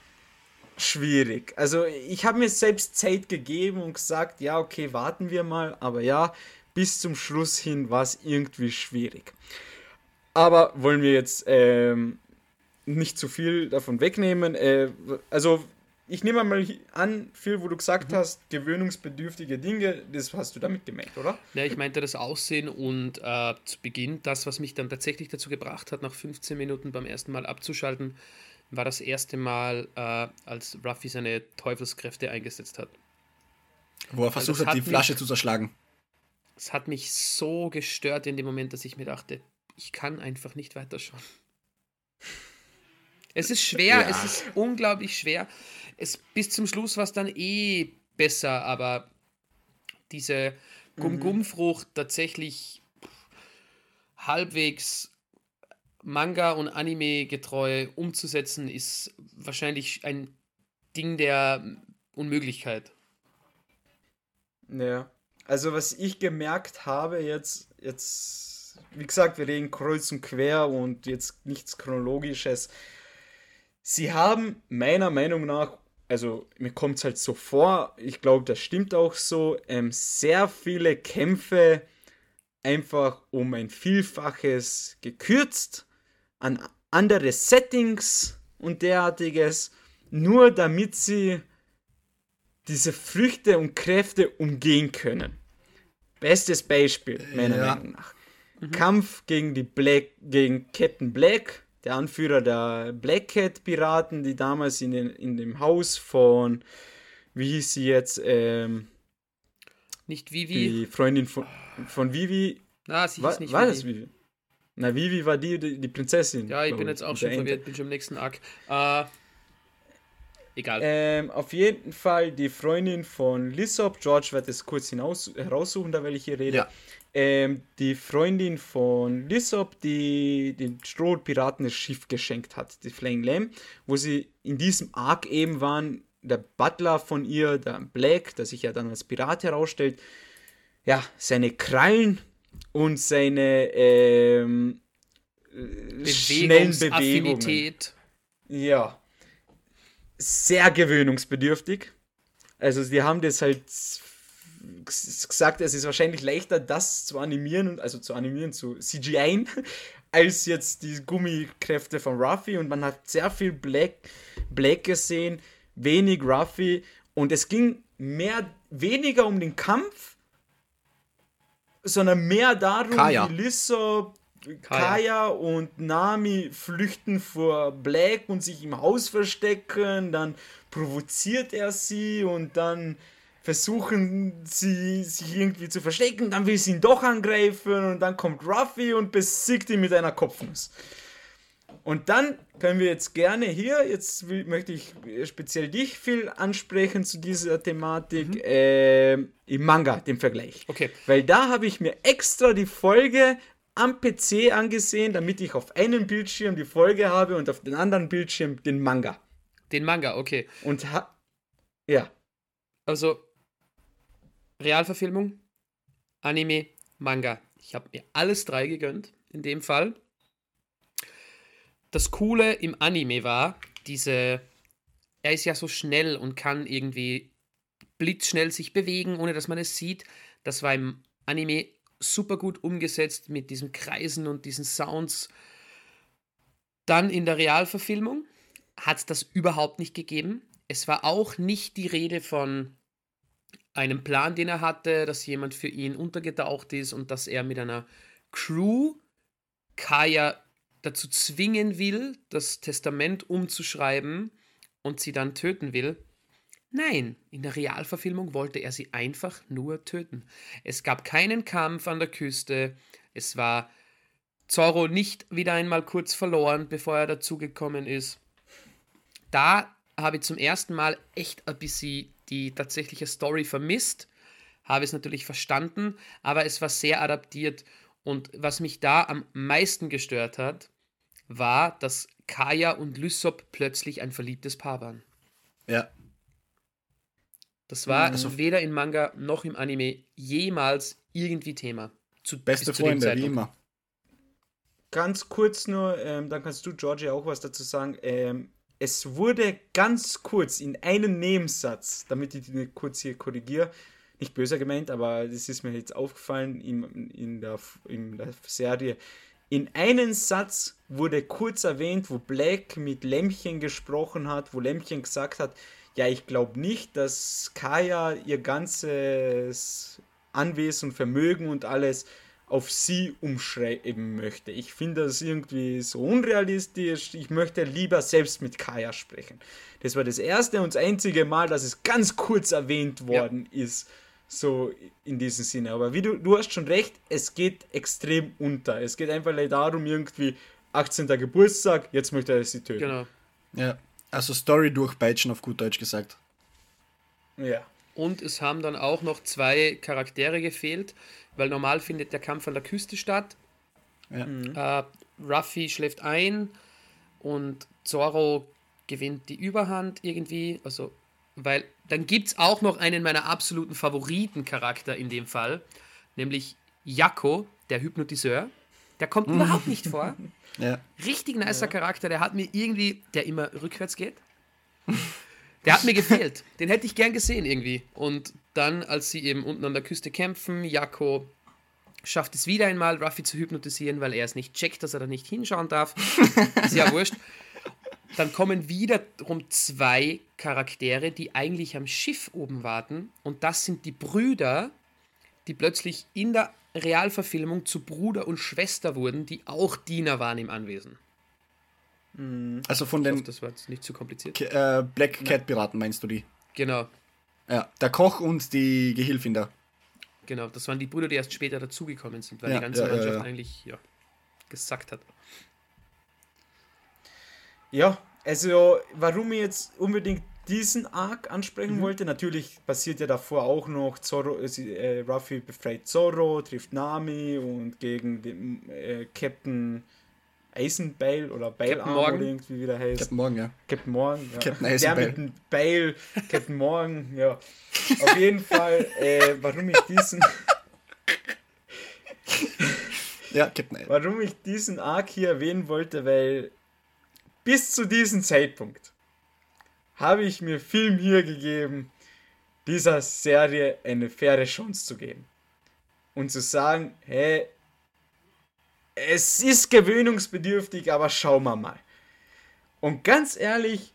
schwierig. Also ich habe mir selbst Zeit gegeben und gesagt, ja, okay, warten wir mal, aber ja, bis zum Schluss hin war es irgendwie schwierig. Aber wollen wir jetzt ähm, nicht zu viel davon wegnehmen. Äh, also ich nehme mal an, Phil, wo du gesagt hast, gewöhnungsbedürftige Dinge, das hast du damit gemeint, oder? Ja, ich meinte das Aussehen und äh, zu Beginn das, was mich dann tatsächlich dazu gebracht hat, nach 15 Minuten beim ersten Mal abzuschalten, war das erste Mal, äh, als Ruffy seine Teufelskräfte eingesetzt hat. Wo er versucht das hat, die Flasche mich- zu zerschlagen. Es hat mich so gestört in dem Moment, dass ich mir dachte, ich kann einfach nicht weiterschauen. Es ist schwer, Ja. es ist unglaublich schwer. Es, bis zum Schluss war es dann eh besser, aber diese Gum-Gum-Frucht tatsächlich halbwegs Manga- und Anime-getreu umzusetzen, ist wahrscheinlich ein Ding der Unmöglichkeit. Ja. Also was ich gemerkt habe jetzt, jetzt, wie gesagt, wir reden kreuz und quer und jetzt nichts Chronologisches. Sie haben meiner Meinung nach, also mir kommt es halt so vor, ich glaube, das stimmt auch so, ähm, sehr viele Kämpfe einfach um ein Vielfaches gekürzt, an andere Settings und derartiges, nur damit sie diese Früchte und Kräfte umgehen können. Bestes Beispiel, meiner Ja. Meinung nach. Kampf gegen die Black, gegen Captain Black, der Anführer der Black Cat Piraten, die damals in, den, in dem Haus von, wie hieß sie jetzt, ähm, Nicht Vivi. die Freundin von, von Vivi, Na, sie war, hieß nicht war Vivi. das Vivi? Na, Vivi war die, die, die Prinzessin. Ja, ich bin jetzt auch schon verwirrt, bin schon im nächsten Arc. Äh, egal. Ähm, auf jeden Fall die Freundin von Lissop, George wird es kurz hinaus, heraussuchen, da weil ich hier rede. Ja. Ähm, die Freundin von Lissop, die den Strohpiraten das Schiff geschenkt hat, die Flying Lamb, wo sie in diesem Arc eben waren, der Butler von ihr, der Black, der sich ja dann als Pirat herausstellt, ja, seine Krallen und seine ähm, äh, schnellen Bewegungen. Ja. Sehr gewöhnungsbedürftig. Also sie haben das halt gesagt, es ist wahrscheinlich leichter, das zu animieren, und also zu animieren, zu CGI, als jetzt die Gummikräfte von Ruffy. Und man hat sehr viel Black, Black gesehen, wenig Ruffy. Und es ging mehr, weniger um den Kampf, sondern mehr darum, Kaya. wie Lissop, Kaya. Kaya und Nami flüchten vor Black und sich im Haus verstecken. Dann provoziert er sie und dann versuchen sie sich irgendwie zu verstecken. Dann will sie ihn doch angreifen und dann kommt Ruffy und besiegt ihn mit einer Kopfnuss. Und dann können wir jetzt gerne hier, jetzt will, möchte ich speziell dich viel ansprechen zu dieser Thematik, äh, im Manga, dem Vergleich. Okay. Weil da habe ich mir extra die Folge am PC angesehen, damit ich auf einem Bildschirm die Folge habe und auf den anderen Bildschirm den Manga. Den Manga, okay. Und ha ja, Also, Realverfilmung, Anime, Manga. Ich habe mir alles drei gegönnt, in dem Fall. Das Coole im Anime war, diese. Er ist ja so schnell und kann irgendwie blitzschnell sich bewegen, ohne dass man es sieht. Das war im Anime super gut umgesetzt mit diesen Kreisen und diesen Sounds. Dann in der Realverfilmung hat es das überhaupt nicht gegeben. Es war auch nicht die Rede von einem Plan, den er hatte, dass jemand für ihn untergetaucht ist und dass er mit einer Crew Kaya dazu zwingen will, das Testament umzuschreiben und sie dann töten will. Nein, in der Realverfilmung wollte er sie einfach nur töten. Es gab keinen Kampf an der Küste. Es war Zorro nicht wieder einmal kurz verloren, bevor er dazugekommen ist. Da habe ich zum ersten Mal echt ein bisschen die tatsächliche Story vermisst. Habe es natürlich verstanden, aber es war sehr adaptiert. Und was mich da am meisten gestört hat, war, dass Kaya und Lysop plötzlich ein verliebtes Paar waren. Ja. Das war Also- weder im Manga noch im Anime jemals irgendwie Thema. Zu, Beste Freunde, wie immer. ganz kurz nur, ähm, dann kannst du, Georgie, auch was dazu sagen. Ähm, es wurde ganz kurz in einem Nebensatz, damit ich die kurz hier korrigiere, nicht böser gemeint, aber das ist mir jetzt aufgefallen in, in, der, in der Serie. In einem Satz wurde kurz erwähnt, wo Black mit Lämmchen gesprochen hat, wo Lämmchen gesagt hat, ja, ich glaube nicht, dass Kaya ihr ganzes Anwesen, Vermögen und alles auf sie umschreiben möchte. Ich finde das irgendwie so unrealistisch. Ich möchte lieber selbst mit Kaya sprechen. Das war das erste und das einzige Mal, dass es ganz kurz erwähnt worden ist. So in diesem Sinne. Aber wie du, du hast schon recht, es geht extrem unter. Es geht einfach darum, irgendwie 18. Geburtstag, jetzt möchte er sie töten. Genau. Ja. Also Story durchpeitschen, auf gut Deutsch gesagt. Ja. Und es haben dann auch noch zwei Charaktere gefehlt, weil normal findet der Kampf an der Küste statt. Ja. Äh, Ruffy schläft ein und Zoro gewinnt die Überhand irgendwie. Also, weil dann gibt es auch noch einen meiner absoluten Favoritencharakter in dem Fall, nämlich Jakko, der Hypnotiseur. Der kommt überhaupt nicht vor. Ja. Richtig nicer Charakter, der hat mir irgendwie, der immer rückwärts geht. Der hat mir gefehlt. Den hätte ich gern gesehen irgendwie. Und dann, als sie eben unten an der Küste kämpfen, Jakko schafft es wieder einmal, Ruffy zu hypnotisieren, weil er es nicht checkt, dass er da nicht hinschauen darf. Ist ja wurscht. Dann kommen wiederum zwei Charaktere, die eigentlich am Schiff oben warten. Und das sind die Brüder, die plötzlich in der Realverfilmung zu Bruder und Schwester wurden, die auch Diener waren im Anwesen. Also von Ich hoffe, den das war jetzt nicht zu kompliziert. K äh, Black Cat Piraten meinst du die? Genau, Ja. Der Koch und die Gehilfin da. genau. Das waren die Brüder, die erst später dazugekommen sind, weil Ja, die ganze ja, Mannschaft ja. eigentlich ja, gesackt hat. Ja, also warum ich jetzt unbedingt diesen Arc ansprechen wollte, natürlich passiert ja davor auch noch, Zorro, äh, äh, Ruffy befreit Zorro, trifft Nami und gegen den äh, Captain Eisenbeil oder Beilarm Morgan. oder irgendwie wie der heißt. Captain Morgan, ja. Captain Morgan, ja. Captain Der Eisenbeil. mit dem Beil, Captain Morgan, ja. Auf jeden Fall, äh, warum ich diesen Ja, Captain warum ich diesen Arc hier erwähnen wollte, weil bis zu diesem Zeitpunkt habe ich mir Film hier gegeben, dieser Serie eine faire Chance zu geben. Und zu sagen, hey, es ist gewöhnungsbedürftig, aber schauen wir mal. Und ganz ehrlich,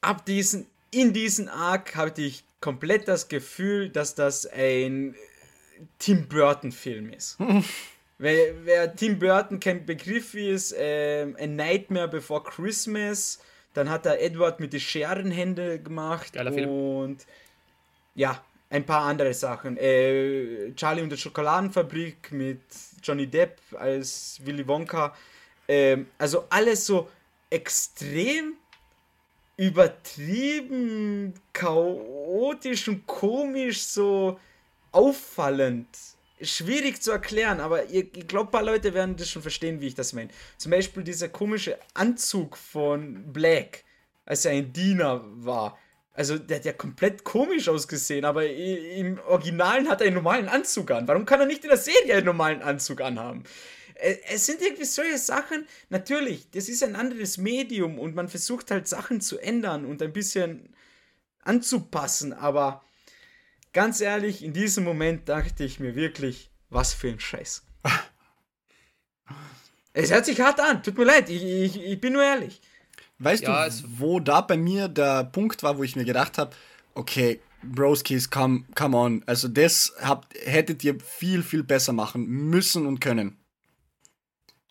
ab diesen, in diesem Arc hatte ich komplett das Gefühl, dass das ein Tim Burton Film ist. Wer, wer Tim Burton kein Begriff ist, ähm, A Nightmare Before Christmas, dann hat er Edward mit die Scherenhände gemacht Geiler Film. und ja, ein paar andere Sachen. Äh, Charlie und die Schokoladenfabrik mit Johnny Depp als Willy Wonka. ähm, also alles so extrem übertrieben, chaotisch und komisch, so auffallend. Schwierig zu erklären, aber ich glaube, ein paar Leute werden das schon verstehen, wie ich das meine. Zum Beispiel dieser komische Anzug von Black, als er ein Diener war. Also, der hat ja komplett komisch ausgesehen, aber im Originalen hat er einen normalen Anzug an. Warum kann er nicht in der Serie einen normalen Anzug anhaben? Es sind irgendwie solche Sachen, natürlich, das ist ein anderes Medium und man versucht halt Sachen zu ändern und ein bisschen anzupassen, aber ganz ehrlich, in diesem Moment dachte ich mir wirklich, was für ein Scheiß. es hört sich hart an, tut mir leid, ich, ich, ich bin nur ehrlich. Weißt ja, du, wo da bei mir der Punkt war, wo ich mir gedacht habe, okay, Broskis, come, come on. Also das habt, hättet ihr viel, viel besser machen müssen und können.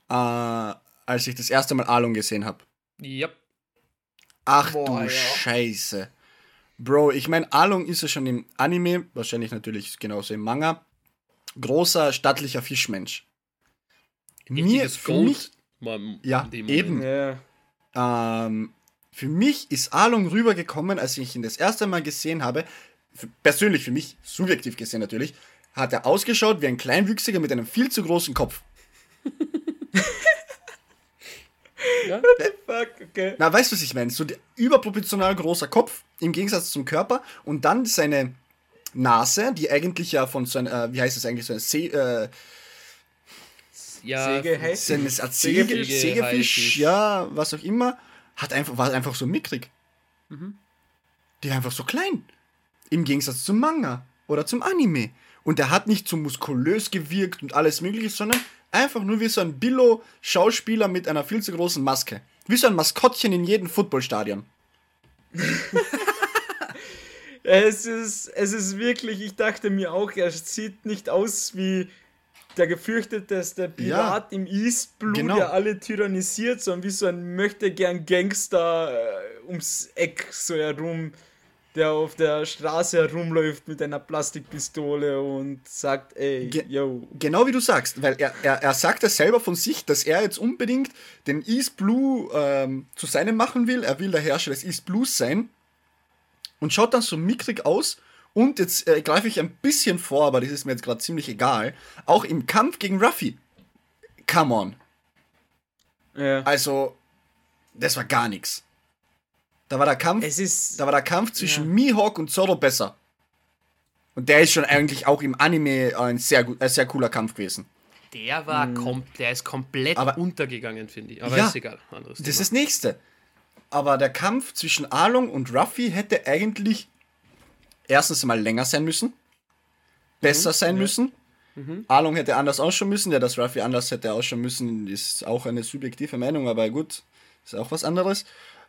Äh, als ich das erste Mal Alung gesehen habe. Yep. Ach Boah, du ja. Scheiße. Bro, ich meine, Alung ist ja schon im Anime, wahrscheinlich natürlich genauso im Manga, großer, stattlicher Fischmensch. Mir, für mich, ja, eben. Ja. Ähm, für mich ist Along rübergekommen, als ich ihn das erste Mal gesehen habe, für, persönlich für mich, subjektiv gesehen natürlich, hat er ausgeschaut wie ein Kleinwüchsiger mit einem viel zu großen Kopf. ja? What the fuck? Okay. Na, weißt du, was ich meine? So überproportional großer Kopf im Gegensatz zum Körper und dann seine Nase, die eigentlich ja von so einem, äh, wie heißt es eigentlich, so ein See, äh, ja, Säge heißt Säge, Säge, Sägefisch, ja, was auch immer, hat einfach, war einfach so mickrig. Mhm. Die war einfach so klein. Im Gegensatz zum Manga oder zum Anime. Und der hat nicht so muskulös gewirkt und alles mögliche, sondern einfach nur wie so ein Billo-Schauspieler mit einer viel zu großen Maske. Wie so ein Maskottchen in jedem Footballstadion. es, ist, es ist wirklich, ich dachte mir auch, er sieht nicht aus wie der gefürchteteste Pirat ja, im East Blue, genau. der alle tyrannisiert, sondern wie so ein möchte gern Gangster äh, ums Eck so herum, der auf der Straße herumläuft mit einer Plastikpistole und sagt, ey, Ge yo. Genau wie du sagst, weil er, er, er sagt es selber von sich, dass er jetzt unbedingt den East Blue ähm, zu seinem machen will. Er will der Herrscher des East Blues sein und schaut dann so mickrig aus und jetzt äh, greife ich ein bisschen vor, aber das ist mir jetzt gerade ziemlich egal. Auch im Kampf gegen Ruffy. Come on. Ja. Also, das war gar nichts. Da war der Kampf, da war der Kampf zwischen ja. Mihawk und Zoro besser. Und der ist schon eigentlich auch im Anime ein sehr, gut, ein sehr cooler Kampf gewesen. Der war mhm. der ist komplett aber, untergegangen, finde ich. Aber ja, ist egal. Anderes das ist das nächste. Aber der Kampf zwischen Arlong und Ruffy hätte eigentlich erstens mal länger sein müssen, besser mhm, sein ja. müssen. Mhm. Arlong hätte anders ausschauen müssen, ja, dass Ruffy anders hätte ausschauen müssen, ist auch eine subjektive Meinung, aber gut, ist auch was anderes.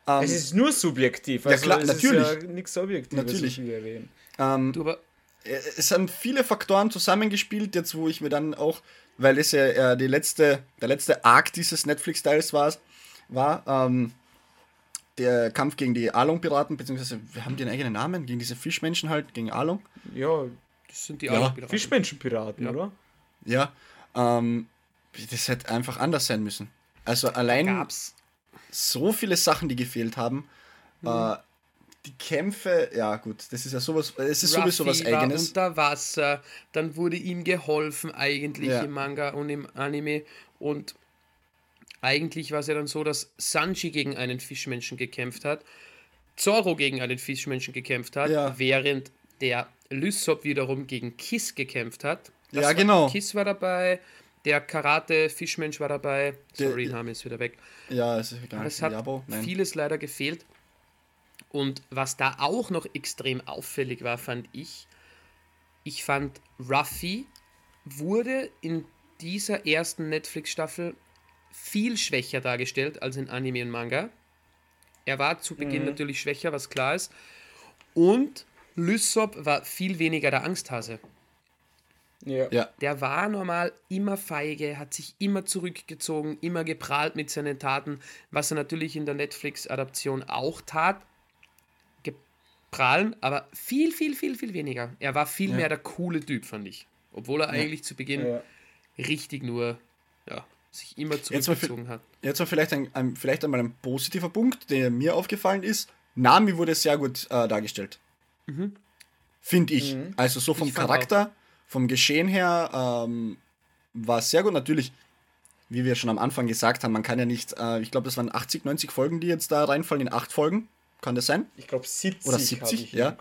Ähm, es ist nur subjektiv, also ja, klar, es natürlich. ist ja nichts Objektives. Natürlich. Ähm, du, aber äh, es haben viele Faktoren zusammengespielt, jetzt wo ich mir dann auch, weil es ja äh, die letzte, der letzte Arc dieses Netflix-Styles war, war ähm, der Kampf gegen die Along-Piraten, beziehungsweise wir haben den eigenen Namen, gegen diese Fischmenschen halt, gegen Along. Ja, das sind die ja. Along-Piraten. Fischmenschenpiraten, ja. oder? Ja, ähm, das hätte einfach anders sein müssen. Also allein gab's so viele Sachen, die gefehlt haben. Mhm. Äh, die Kämpfe, ja gut, das ist ja sowas, es ist Ruffy sowieso was Eigenes. War unter Wasser, dann wurde ihm geholfen eigentlich ja. im Manga und im Anime und eigentlich war es ja dann so, dass Sanji gegen einen Fischmenschen gekämpft hat, Zoro gegen einen Fischmenschen gekämpft hat, ja. während der Lysop wiederum gegen Kiss gekämpft hat. Das ja, genau. Kiss war dabei, der Karate-Fischmensch war dabei. Sorry, der Name ist wieder weg. Ja, es ist gar Es hat Jabo. vieles leider gefehlt. Und was da auch noch extrem auffällig war, fand ich, ich fand Ruffy wurde in dieser ersten Netflix-Staffel viel schwächer dargestellt als in Anime und Manga. Er war zu Beginn mhm. natürlich schwächer, was klar ist. Und Lysop war viel weniger der Angsthase. Ja. ja. Der war normal immer feige, hat sich immer zurückgezogen, immer geprahlt mit seinen Taten, was er natürlich in der Netflix-Adaption auch tat. Geprahlen, aber viel, viel, viel, viel weniger. Er war viel ja. mehr der coole Typ, fand ich. Obwohl er ja. eigentlich zu Beginn richtig nur ja, sich immer Jetzt mal, zurückgezogen hat. jetzt mal vielleicht, ein, ein, vielleicht einmal ein positiver Punkt, der mir aufgefallen ist. Nami wurde sehr gut äh, dargestellt. Finde ich. Also so vom Charakter, vom Geschehen her ähm, war es sehr gut. Natürlich, wie wir schon am Anfang gesagt haben, man kann ja nicht, äh, ich glaube, das waren 80, 90 Folgen, die jetzt da reinfallen in acht Folgen. Kann das sein? Ich glaube 70. Oder hab 70, ich ja.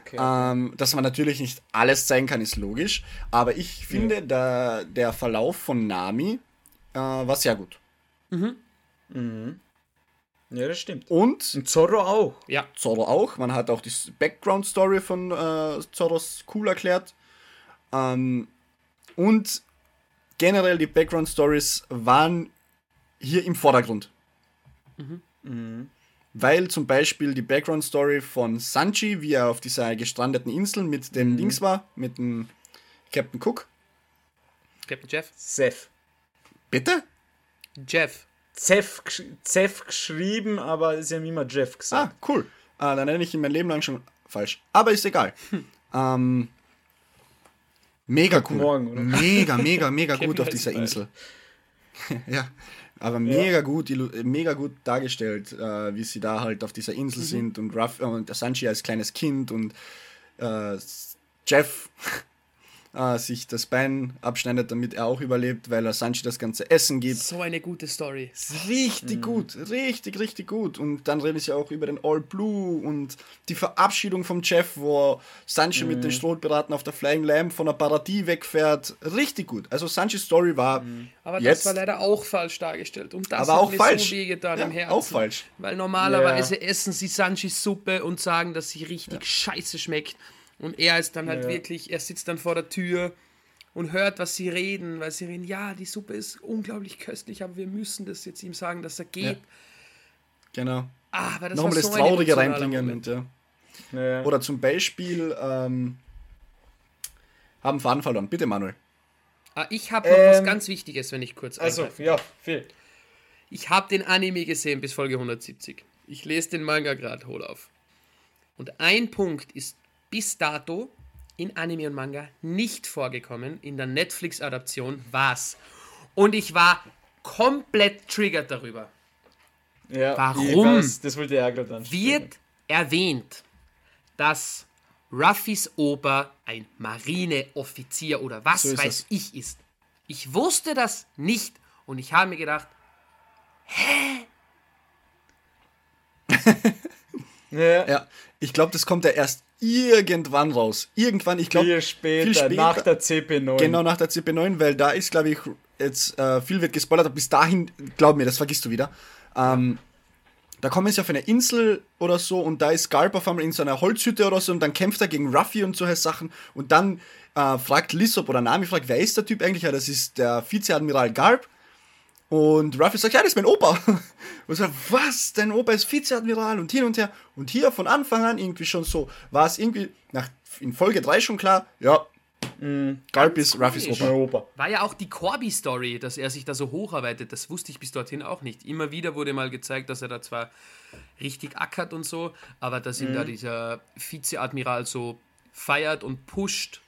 Okay. Ähm, dass man natürlich nicht alles zeigen kann, ist logisch. Aber ich finde, der, der Verlauf von Nami äh, war sehr gut. ja, das stimmt. Und Und Zorro auch. Ja, Zorro auch. Man hat auch die Background-Story von äh, Zorros cool erklärt. Ähm, und generell die Background-Stories waren hier im Vordergrund. Weil zum Beispiel die Background-Story von Sanji, wie er auf dieser gestrandeten Insel mit dem Dings war, mit dem Captain Cook. Captain Jeff. Seth. Bitte? Jeff. Zef, gesch- Zef geschrieben, aber sie haben immer Jeff Ah, gesagt. cool. Ah, dann nenne ich ihn mein Leben lang schon falsch. Aber ist egal. ähm, mega cool. Morgen, oder? Mega, mega, mega gut auf dieser. Insel. ja, aber mega gut, illu- mega gut dargestellt, äh, wie sie da halt auf dieser Mhm. Insel sind und Ruff äh, und Sanji als kleines Kind und äh, Jeff äh, sich das Bein abschneidet, damit er auch überlebt, weil er Sanji das ganze Essen gibt. So eine gute Story. Richtig gut, richtig, richtig gut. Und dann reden sie auch über den All Blue und die Verabschiedung vom Jeff, wo Sanji mit den Strohpiraten auf der Flying Lamb von der Paradis wegfährt. Richtig gut. Also Sanjis Story war Aber jetzt, das war leider auch falsch dargestellt. Und das aber hat auch mir falsch. so wehgetan Ja, im Herzen. auch falsch. Weil normalerweise essen sie Sanjis Suppe und sagen, dass sie richtig scheiße schmeckt. Und er ist dann halt Ja. wirklich, er sitzt dann vor der Tür und hört, was sie reden, weil sie reden, ja, die Suppe ist unglaublich köstlich, aber wir müssen das jetzt ihm sagen, dass er geht. Genau. Ah, aber das Nochmal war das so ein Traurige reinbringen. Und, ja. Ja. Oder zum Beispiel ähm, haben Faden verloren. Bitte, Manuel. Ah, ich habe noch was Ähm, ganz Wichtiges, wenn ich kurz Also, eingreifen ja, viel. Ich habe den Anime gesehen bis Folge 170. Ich lese den Manga gerade hol auf. Und ein Punkt ist bis dato in Anime und Manga nicht vorgekommen. In der Netflix-Adaption war's. Und ich war komplett triggert darüber. Ja, Warum? Weiß, das wollte ich auch gerade ansprechen. Wird erwähnt, dass Ruffys Opa ein Marineoffizier oder was So weiß es. ich ist. Ich wusste das nicht und ich habe mir gedacht, Ja, Ja, ich glaube, das kommt ja erst irgendwann raus. Irgendwann, ich glaube, viel, später, nach der CP9. Genau nach der CP9, weil da ist, glaube ich, jetzt äh, viel wird gespoilert, aber bis dahin, glaub mir, das vergisst du wieder. Ähm, da kommen sie auf eine Insel oder so und da ist Garp auf einmal in so einer Holzhütte oder so und dann kämpft er gegen Ruffy und solche Sachen und dann äh, fragt Lissop oder Nami fragt, wer ist der Typ eigentlich? Ja, das ist der Vizeadmiral Garp. Und Ruffy sagt, ja, das ist mein Opa. Und sagt, was? Dein Opa ist Vizeadmiral und hin und her. Und hier von Anfang an irgendwie schon so, war es irgendwie nach, in Folge 3 schon klar, ja, Garp ist Ruffys. Opa. Mein Opa. War ja auch die Corby-Story, dass er sich da so hocharbeitet. Das wusste ich bis dorthin auch nicht. Immer wieder wurde mal gezeigt, dass er da zwar richtig ackert und so, aber dass ihn da dieser Vizeadmiral so feiert und pusht.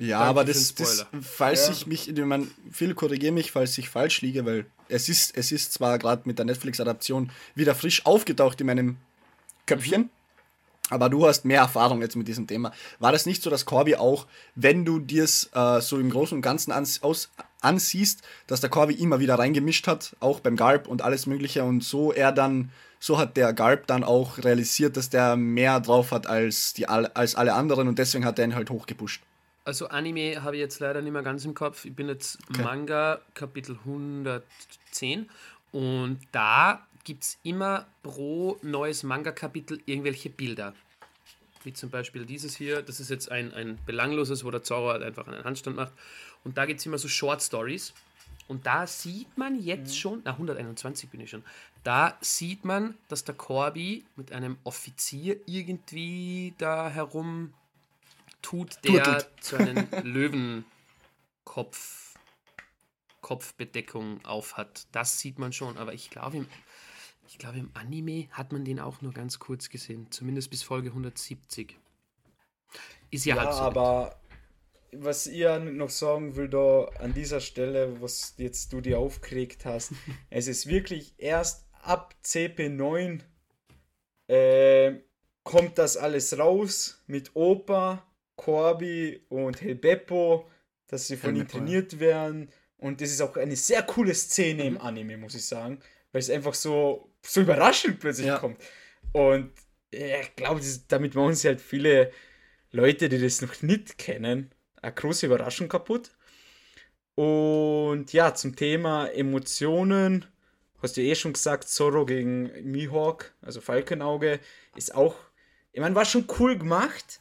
Ja, Danke aber das, das falls Ja. ich mich, ich mein, Phil, korrigiere mich, falls ich falsch liege, weil es ist, es ist zwar gerade mit der Netflix-Adaption wieder frisch aufgetaucht in meinem Köpfchen, aber du hast mehr Erfahrung jetzt mit diesem Thema. War das nicht so, dass Corby auch, wenn du dir es äh, so im Großen und Ganzen ans, aus, ansiehst, dass der Corby immer wieder reingemischt hat, auch beim Garb und alles Mögliche und so er dann, so hat der Garb dann auch realisiert, dass der mehr drauf hat als, die, als alle anderen und deswegen hat er ihn halt hochgepusht. Also Anime habe ich jetzt leider nicht mehr ganz im Kopf. Ich bin jetzt Manga Kapitel 110 und da gibt es immer pro neues Manga-Kapitel irgendwelche Bilder. Wie zum Beispiel dieses hier, das ist jetzt ein, ein belangloses, wo der Zorro halt einfach einen Handstand macht. Und da gibt es immer so Short Stories. Und da sieht man jetzt schon, na 121 bin ich schon, da sieht man, dass der Corby mit einem Offizier irgendwie da herum tut, der Turtelt. zu einem Löwenkopf Kopfbedeckung auf hat. Das sieht man schon, aber ich glaube im, ich glaube im Anime hat man den auch nur ganz kurz gesehen, zumindest bis Folge 170. Ist ja, Ja, halt so. aber was ihr noch sagen will, da an dieser Stelle, was jetzt du dir aufgeregt hast, es ist wirklich erst ab CP9 äh, kommt das alles raus mit Opa, Corby und Helbeppo, dass sie von ihm Helbeppo, ja. trainiert werden. Und das ist auch eine sehr coole Szene im Anime, muss ich sagen, weil es einfach so, so überraschend plötzlich Ja. kommt. Und ich glaube, damit machen sich halt viele Leute, die das noch nicht kennen, eine große Überraschung kaputt. Und ja, zum Thema Emotionen, hast du eh schon gesagt, Zorro gegen Mihawk, also Falkenauge, ist auch, ich meine, war schon cool gemacht,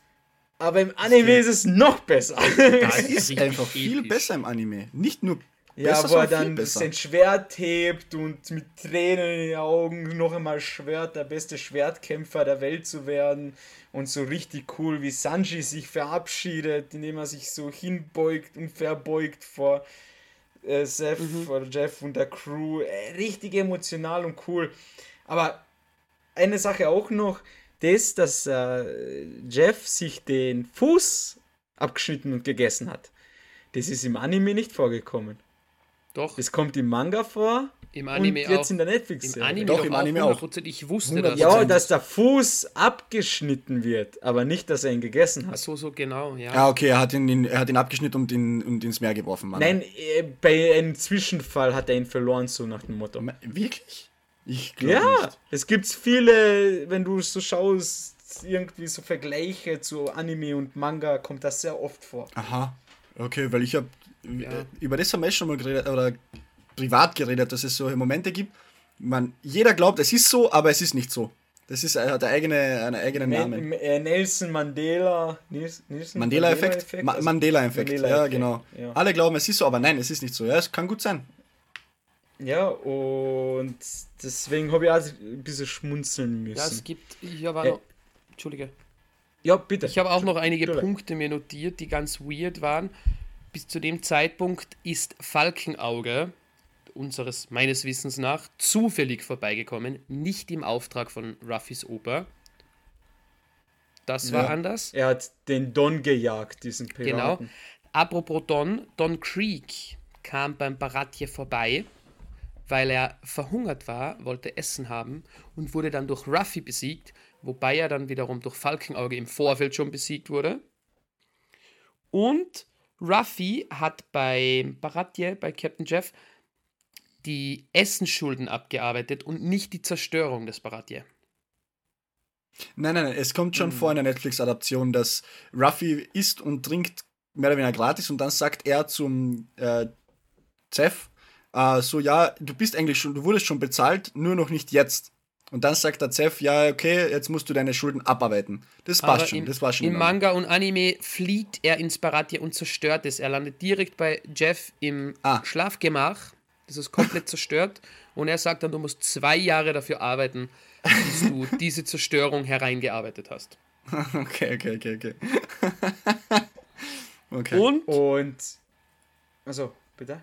aber im Anime ist es noch besser. Es ist einfach viel episch. besser im Anime. Nicht nur Ja, besser, wo er dann sein Schwert hebt und mit Tränen in den Augen noch einmal schwört, der beste Schwertkämpfer der Welt zu werden. Und so richtig cool, wie Sanji sich verabschiedet, indem er sich so hinbeugt und verbeugt vor äh, Seth oder Jeff und der Crew. Äh, richtig emotional und cool. Aber eine Sache auch noch, das, dass äh, Jeff sich den Fuß abgeschnitten und gegessen hat. Das ist im Anime nicht vorgekommen. Doch, Das kommt im Manga vor im und Anime jetzt auch. in der Im Netflix-Serie. Anime Doch, doch, im Anime auch. 100%. Ich wusste 100%. das. Ja, dass der Fuß abgeschnitten wird, aber nicht, dass er ihn gegessen Ach hat. so, so genau, ja. Ah, okay, er hat ihn, in- er hat ihn abgeschnitten und, in, und ins Meer geworfen, Mann. Nein, äh, bei einem Zwischenfall hat er ihn verloren, so nach dem Motto. Wirklich? Ich glaube Ja, nicht. es gibt viele, wenn du so schaust, irgendwie so Vergleiche zu Anime und Manga, kommt das sehr oft vor. Aha. Okay, weil ich habe Ja. über das haben wir schon mal geredet oder privat geredet, dass es so Momente gibt. Man, jeder glaubt, es ist so, aber es ist nicht so. Das ist er hat eine eigene, einen eigenen Namen. Äh, Nelson Mandela, Mandela-Effekt? Ma also Mandela-Effekt, ja, Mandela-Effekt, genau. Ja. Alle glauben, es ist so, aber nein, es ist nicht so. Ja, es kann gut sein. Ja, und deswegen habe ich auch ein bisschen schmunzeln Ja, es müssen. gibt, ich habe auch Äh, noch, Entschuldige, Ja, bitte. ich habe auch noch einige. Punkte mir notiert, die ganz weird waren. Bis zu dem Zeitpunkt ist Falkenauge, unseres, meines Wissens nach, zufällig vorbeigekommen, nicht im Auftrag von Ruffys Oper. Das war Ja. anders. Er hat den Don gejagt, diesen Genau. Piraten. Apropos Don, Don Creek kam beim Baratje vorbei, weil er verhungert war, wollte Essen haben und wurde dann durch Ruffy besiegt, wobei er dann wiederum durch Falkenauge im Vorfeld schon besiegt wurde. Und Ruffy hat bei Baratje, bei Captain Jeff, die Essensschulden abgearbeitet und nicht die Zerstörung des Baratje. Nein, nein, nein, es kommt schon Hm. vor in der Netflix-Adaption, dass Ruffy isst und trinkt mehr oder weniger gratis und dann sagt er zum äh, Zeph, äh, so, ja, du bist eigentlich schon, du wurdest schon bezahlt, nur noch nicht jetzt. Und dann sagt der Zeph, ja, okay, jetzt musst du deine Schulden abarbeiten. Das passt Aber schon, im, das war schon. Im Ordnung. Manga und Anime fliegt er ins Baratje und zerstört es. Er landet direkt bei Jeff im Ah. Schlafgemach. Das ist komplett zerstört. Und er sagt dann, du musst zwei Jahre dafür arbeiten, bis du diese Zerstörung hereingearbeitet hast. Okay, okay, okay, okay. okay. Und Und. Also, bitte?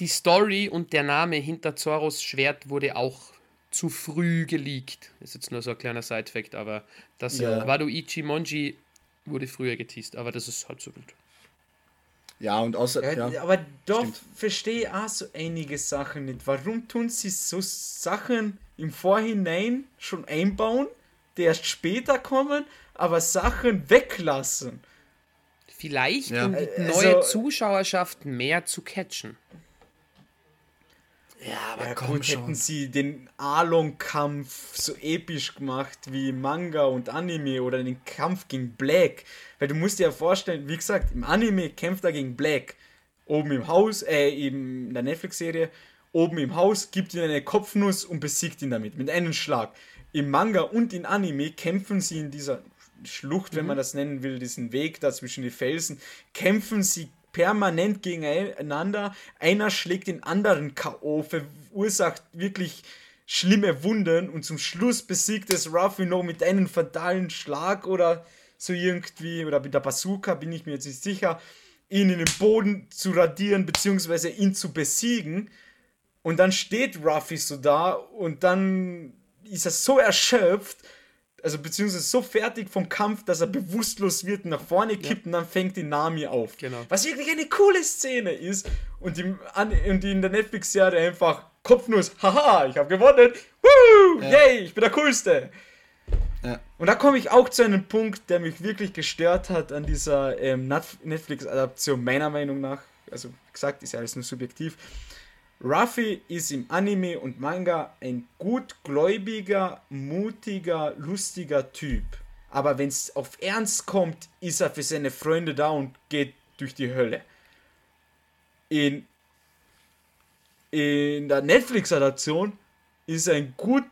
Die Story und der Name hinter Zoros Schwert wurde auch zu früh geleakt. Das ist jetzt nur so ein kleiner Side-Fact, aber das Ja. Wado Ichimonji wurde früher geteased, aber das ist halt so wild. ja, und außer, Ja, ja, aber doch verstehe ich auch so einige Sachen nicht. Warum tun sie so Sachen im Vorhinein schon einbauen, die erst später kommen, aber Sachen weglassen? Vielleicht, Ja. um die neue also- Zuschauerschaft mehr zu catchen. Ja, aber Ja, komm gut, schon. hätten sie den Along-Kampf so episch gemacht wie Manga und Anime oder den Kampf gegen Black. Weil du musst dir ja vorstellen, wie gesagt, im Anime kämpft er gegen Black. Oben im Haus, äh, eben in der Netflix-Serie, oben im Haus, gibt ihm eine Kopfnuss und besiegt ihn damit, mit einem Schlag. Im Manga und in Anime kämpfen sie in dieser Schlucht, wenn man das nennen will, diesen Weg da zwischen die Felsen, kämpfen sie permanent gegeneinander. Einer schlägt den anderen K.O., verursacht wirklich schlimme Wunden und zum Schluss besiegt es Ruffy noch mit einem fatalen Schlag oder so irgendwie, oder mit der Bazooka, bin ich mir jetzt nicht sicher, ihn in den Boden zu radieren, beziehungsweise ihn zu besiegen. Und dann steht Ruffy so da und dann ist er so erschöpft, also beziehungsweise so fertig vom Kampf, dass er bewusstlos wird, nach vorne kippt und dann fängt die Nami auf. Genau. Was wirklich eine coole Szene ist und die, an, und die in der Netflix-Serie einfach Kopfnuss, haha, ich habe gewonnen, Woo, yay, ich bin der Coolste. Ja. Und da komme ich auch zu einem Punkt, der mich wirklich gestört hat an dieser ähm, Netflix-Adaption, meiner Meinung nach. Also, wie gesagt, ist ja alles nur subjektiv. Ruffy ist im Anime und Manga ein gutgläubiger, mutiger, lustiger Typ. Aber wenn es auf Ernst kommt, ist er für seine Freunde da und geht durch die Hölle. In, in der Netflix-Adaption ist er ein gut,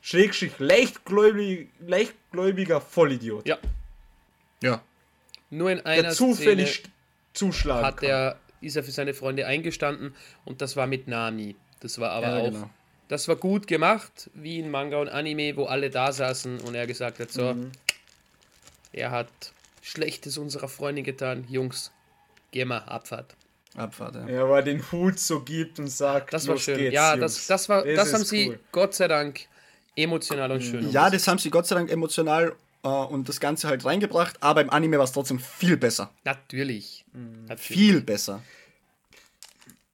schrägstrich, leichtgläubig, leichtgläubiger Vollidiot. Ja, Ja. nur in der einer zufällig Szene zuschlagen hat kann. er, ist er für seine Freunde eingestanden und das war mit Nami. Das war aber Ja, auch, genau. das war gut gemacht, wie in Manga und Anime, wo alle da saßen und er gesagt hat, so, Mhm. er hat Schlechtes unserer Freundin getan, Jungs, geh mal, Abfahrt. Abfahrt, ja. Er den Hut so gibt und sagt, Das war los schön. geht's, ja, Jungs. das, das war, das, ist haben sie cool. Gott sei Dank emotional und schön. Ja, das haben sie Gott sei Dank emotional und das Ganze halt reingebracht, aber im Anime war es trotzdem viel besser. Natürlich. Mhm. Natürlich. Viel besser.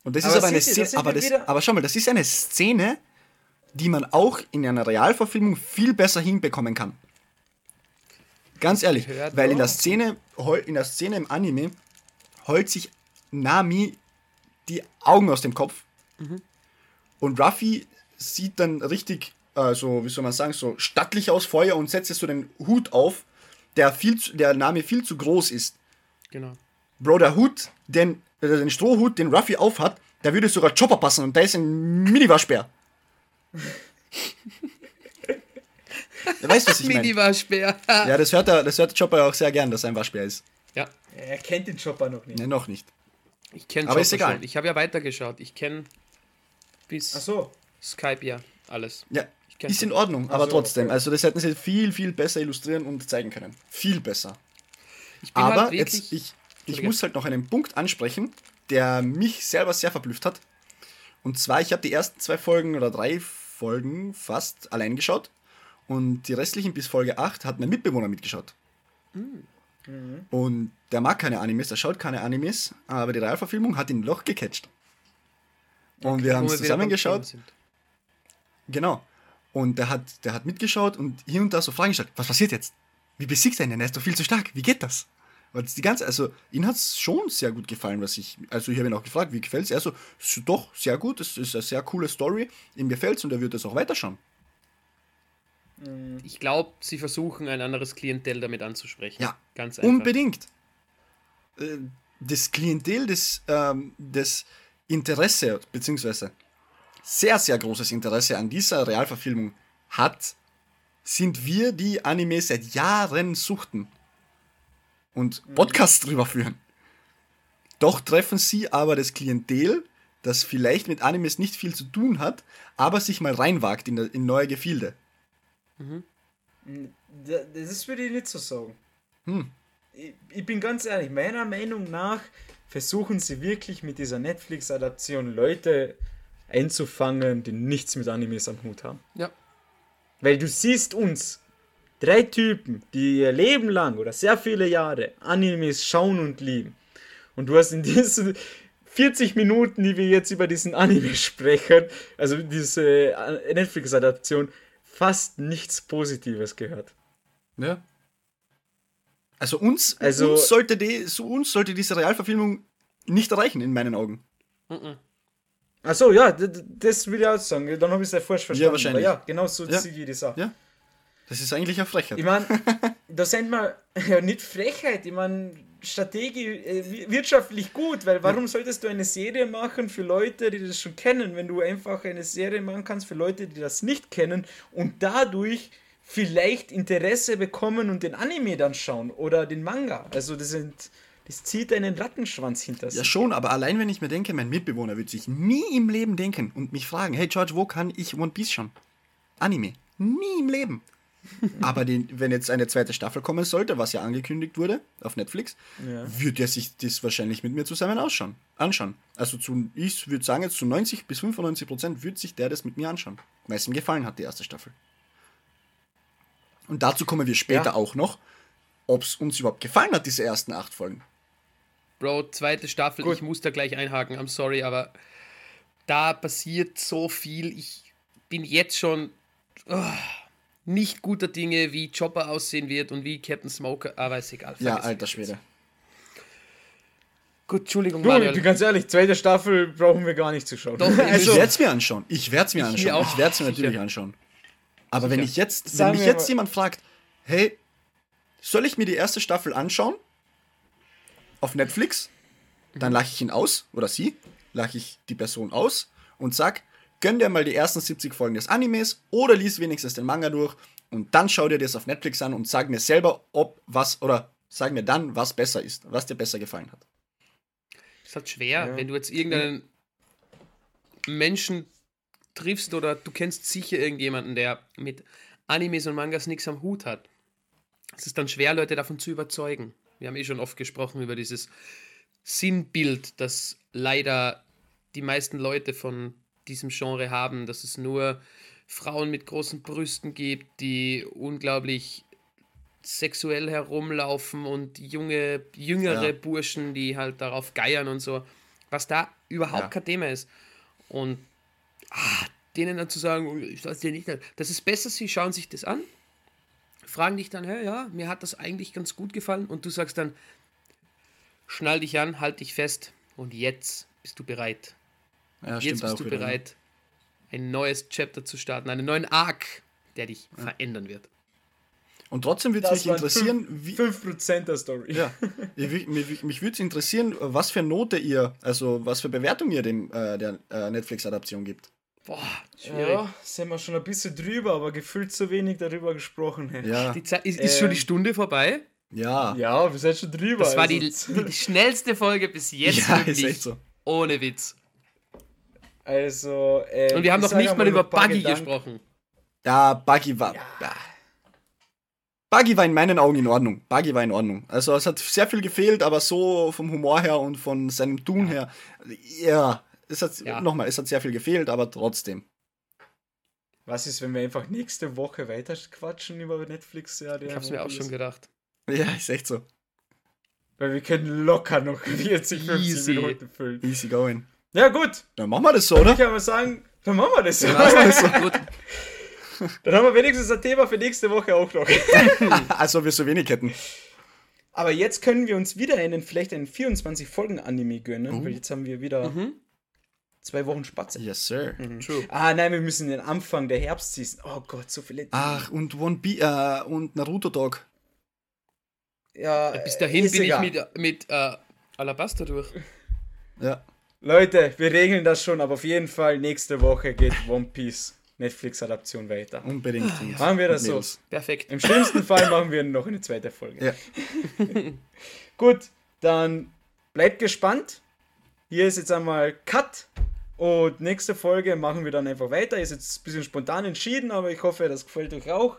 Und das Aber ist aber eine Szene, aber, das, aber schau mal, das ist eine Szene, die man auch in einer Realverfilmung viel besser hinbekommen kann. Ganz ehrlich, Hört weil in der. Szene, in der Szene im Anime heult sich Nami die Augen aus dem Kopf Mhm. und Ruffy sieht dann richtig, also wie soll man sagen, so stattlich aus Feuer und setzt jetzt so den Hut auf, der viel zu, der Nami viel zu groß ist. Genau. Bro, der Hut, den, äh, den Strohhut, den Ruffy aufhat, der würde sogar Chopper passen und da ist ein Mini-Waschbär. weißt du, was ich meine? Mini-Waschbär. Ja, das hört, der, das hört der Chopper auch sehr gern, dass er ein Waschbär ist. ja, Er kennt den Chopper noch nicht. Ne, noch nicht. ich kenne Aber ist egal. schon. Ich habe ja weitergeschaut. Ich kenne bis Ach so. Skype ja alles. Ja, ist in. Ordnung, aber so, trotzdem. okay. Also das hätten sie viel, viel besser illustrieren und zeigen können. Viel besser. Aber halt jetzt, ich, ich muss halt noch einen Punkt ansprechen, der mich selber sehr verblüfft hat. Und zwar, ich habe die ersten zwei Folgen oder drei Folgen fast allein geschaut. Und die restlichen bis Folge 8 hat mein Mitbewohner mitgeschaut. Hm. Und der mag keine Animes, der schaut keine Animes, aber die Realverfilmung hat ihn noch gecatcht. Und wir haben es zusammengeschaut. Genau. Und der hat, der hat mitgeschaut und hier und da so Fragen gestellt. Was passiert jetzt? Wie besiegt er ihn denn? Er ist doch viel zu stark. Wie geht das? Und das die ganze, also ihm hat es schon sehr gut gefallen, was ich, also ich habe ihn auch gefragt, wie gefällt es? Er so, "Ist doch, sehr gut, es ist eine sehr coole Story, ihm gefällt es und er wird es auch weiterschauen. Ich glaube, sie versuchen ein anderes Klientel damit anzusprechen. Ja, ganz einfach. Unbedingt. Äh, Das Klientel, das, ähm, das Interesse, beziehungsweise sehr, sehr großes Interesse an dieser Realverfilmung hat, sind wir, die Anime seit Jahren suchten und Podcasts drüber führen. Doch treffen sie aber das Klientel, das vielleicht mit Animes nicht viel zu tun hat, aber sich mal reinwagt in, in neue Gefilde. Da- Das würde ich nicht so sagen. Hm. Ich, ich bin ganz ehrlich, meiner Meinung nach versuchen sie wirklich mit dieser Netflix-Adaption Leute einzufangen, die nichts mit Animes am Hut haben. Ja. Weil du siehst uns, drei Typen, die ihr Leben lang oder sehr viele Jahre Animes schauen und lieben. Und du hast in diesen 40 Minuten, die wir jetzt über diesen Anime sprechen, also diese äh, Netflix-Adaption, fast nichts Positives gehört. Ja. Also uns, Also- uns, sollte die, so uns sollte diese Realverfilmung nicht erreichen, in meinen Augen. Achso, ja, das will ich auch sagen. Dann habe ich es ja falsch verstanden. wahrscheinlich. Aber ja, genau so Ja. sehe ich das auch. Ja. Das ist eigentlich eine Frechheit. Ich meine, da sind wir ja nicht Frechheit, ich meine, strategisch, äh, wi- wirtschaftlich gut, weil warum solltest du eine Serie machen für Leute, die das schon kennen, wenn du einfach eine Serie machen kannst für Leute, die das nicht kennen und dadurch vielleicht Interesse bekommen und den Anime dann schauen oder den Manga. Also das sind, das zieht einen Rattenschwanz hinter sich. Ja, schon, aber allein wenn ich mir denke, mein Mitbewohner wird sich nie im Leben denken und mich fragen, hey George, wo kann ich One Piece schauen? Anime. Nie im Leben. aber den, wenn jetzt eine zweite Staffel kommen sollte, was ja angekündigt wurde auf Netflix, Ja. wird er sich das wahrscheinlich mit mir zusammen ausschauen, anschauen. Also zu, ich würde sagen, jetzt zu 90 bis 95 Prozent wird sich der das mit mir anschauen, weil es ihm gefallen hat, die erste Staffel. Und dazu kommen wir später Ja. auch noch, ob es uns überhaupt gefallen hat, diese ersten acht Folgen. Bro, zweite Staffel, Gut. ich muss da gleich einhaken, I'm sorry, aber da passiert so viel. Ich bin jetzt schon oh, nicht guter Dinge, wie Chopper aussehen wird und wie Captain Smoker, aber ist egal. Ja, alter. Schwede. Gut, Entschuldigung, Du, ich bin Manuel. ganz ehrlich, zweite Staffel brauchen wir gar nicht zu schauen. Doch, Ich also, werde es mir anschauen. Ich werde es mir Ich anschauen. auch. Ich werde es mir Sicher. natürlich anschauen. Aber wenn Sicher. ich jetzt, wenn Sagen mich jetzt mal- jemand fragt, hey, soll ich mir die erste Staffel anschauen? Auf Netflix? Dann lache ich ihn aus, oder sie, lache ich die Person aus und sag, gönn dir mal die ersten 70 Folgen des Animes oder lies wenigstens den Manga durch und dann schau dir das auf Netflix an und sag mir selber, ob was, oder sag mir dann, was besser ist, was dir besser gefallen hat. ist halt schwer, Ja. wenn du jetzt irgendeinen Menschen triffst oder du kennst sicher irgendjemanden, der mit Animes und Mangas nichts am Hut hat. Es ist dann schwer, Leute davon zu überzeugen. Wir haben eh schon oft gesprochen über dieses Sinnbild, das leider die meisten Leute von diesem Genre haben, dass es nur Frauen mit großen Brüsten gibt, die unglaublich sexuell herumlaufen und junge, jüngere Ja. Burschen, die halt darauf geiern und so, was da überhaupt Ja. kein Thema ist. Und ah, denen dann zu sagen, "Oh, ich weiß dir nicht, das ist besser, sie schauen sich das an, fragen dich dann, hey, ja, mir hat das eigentlich ganz gut gefallen und du sagst dann, schnall dich an, halt dich fest und jetzt bist du bereit. Ja, Jetzt bist auch du wieder, ne? bereit, ein neues Chapter zu starten, einen neuen Arc, der dich verändern wird. Und trotzdem würde es mich interessieren, wie, 5% der Story. Ja, mich, mich würde es interessieren, was für Note ihr, also was für Bewertung ihr dem äh, der äh, Netflix-Adaption gibt. Boah, schwierig. Ja, sind wir schon ein bisschen drüber, aber gefühlt zu wenig darüber gesprochen. Ja, Die Zeit, ist, ist schon die Ähm, Stunde vorbei? ja, Ja, wir sind schon drüber. Das war die, also, die schnellste Folge bis jetzt Ja, für ist echt so. Ohne Witz. Also, äh, Und wir haben noch nicht mal über Buggy Gedanken. gesprochen. Ja, Buggy war. Ja. Buggy war in meinen Augen in Ordnung. Buggy war in Ordnung. Also es hat sehr viel gefehlt, aber so vom Humor her und von seinem Tun her, ja, es hat Ja. nochmal, es hat sehr viel gefehlt, aber trotzdem. Was ist, wenn wir einfach nächste Woche weiter quatschen über Netflix? Ja, Ich hab's mir auch schon gedacht. Ja, ist echt so. Weil wir können locker noch 40, 50 Easy. Minuten füllen. Easy going. Ja, gut. Dann machen wir das so, Ich oder? kann mal sagen, dann machen wir das so. Dann machen wir das so. Gut, Dann haben wir wenigstens ein Thema für nächste Woche auch noch. Als ob wir so wenig hätten. Aber jetzt können wir uns wieder einen, vielleicht einen 24-Folgen-Anime gönnen, Oh. weil jetzt haben wir wieder Mhm. Zwei Wochen Spatze. Yes, sir. true. Ah, nein, wir müssen den Anfang der Herbstseason. Oh Gott, so viele. Ach, und One Piece äh, und Naruto Dog. ja, Bis dahin ist bin egal. ich mit, mit äh, Alabaster durch. Ja. Leute, wir regeln das schon, aber auf jeden Fall nächste Woche geht One Piece Netflix-Adaption weiter. Unbedingt. Und- Machen wir das so. Perfekt. Im schlimmsten Fall machen wir noch eine zweite Folge. Ja. Gut, dann bleibt gespannt. Hier ist jetzt einmal Cut. Und nächste Folge machen wir dann einfach weiter. Ist jetzt ein bisschen spontan entschieden, aber ich hoffe, das gefällt euch auch.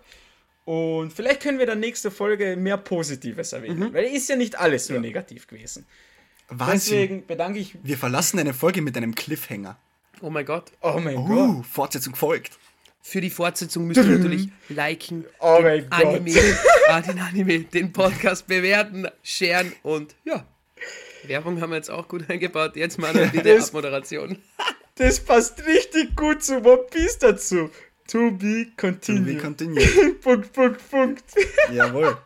Und vielleicht können wir dann nächste Folge mehr Positives erwähnen. Weil ist ja nicht alles nur negativ gewesen. Wahnsinn. Deswegen bedanke ich. Wir verlassen eine Folge mit einem Cliffhanger. Oh mein Gott. Oh mein Gott. Uh, Fortsetzung folgt. Für die Fortsetzung müsst ihr natürlich liken, Oh den mein Gott. Anime, ah, den Anime, den Podcast bewerten, sharen und ja. Werbung haben wir jetzt auch gut eingebaut. Jetzt mal eine Das- Abmoderation. Das passt richtig gut zu One Piece dazu. To be continued. continue. Punkt, Punkt, Punkt. Jawohl.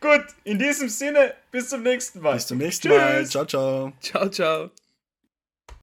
Gut, in diesem Sinne, bis zum nächsten Mal. Bis zum nächsten Mal. Tschüss. Ciao, ciao. Ciao, ciao.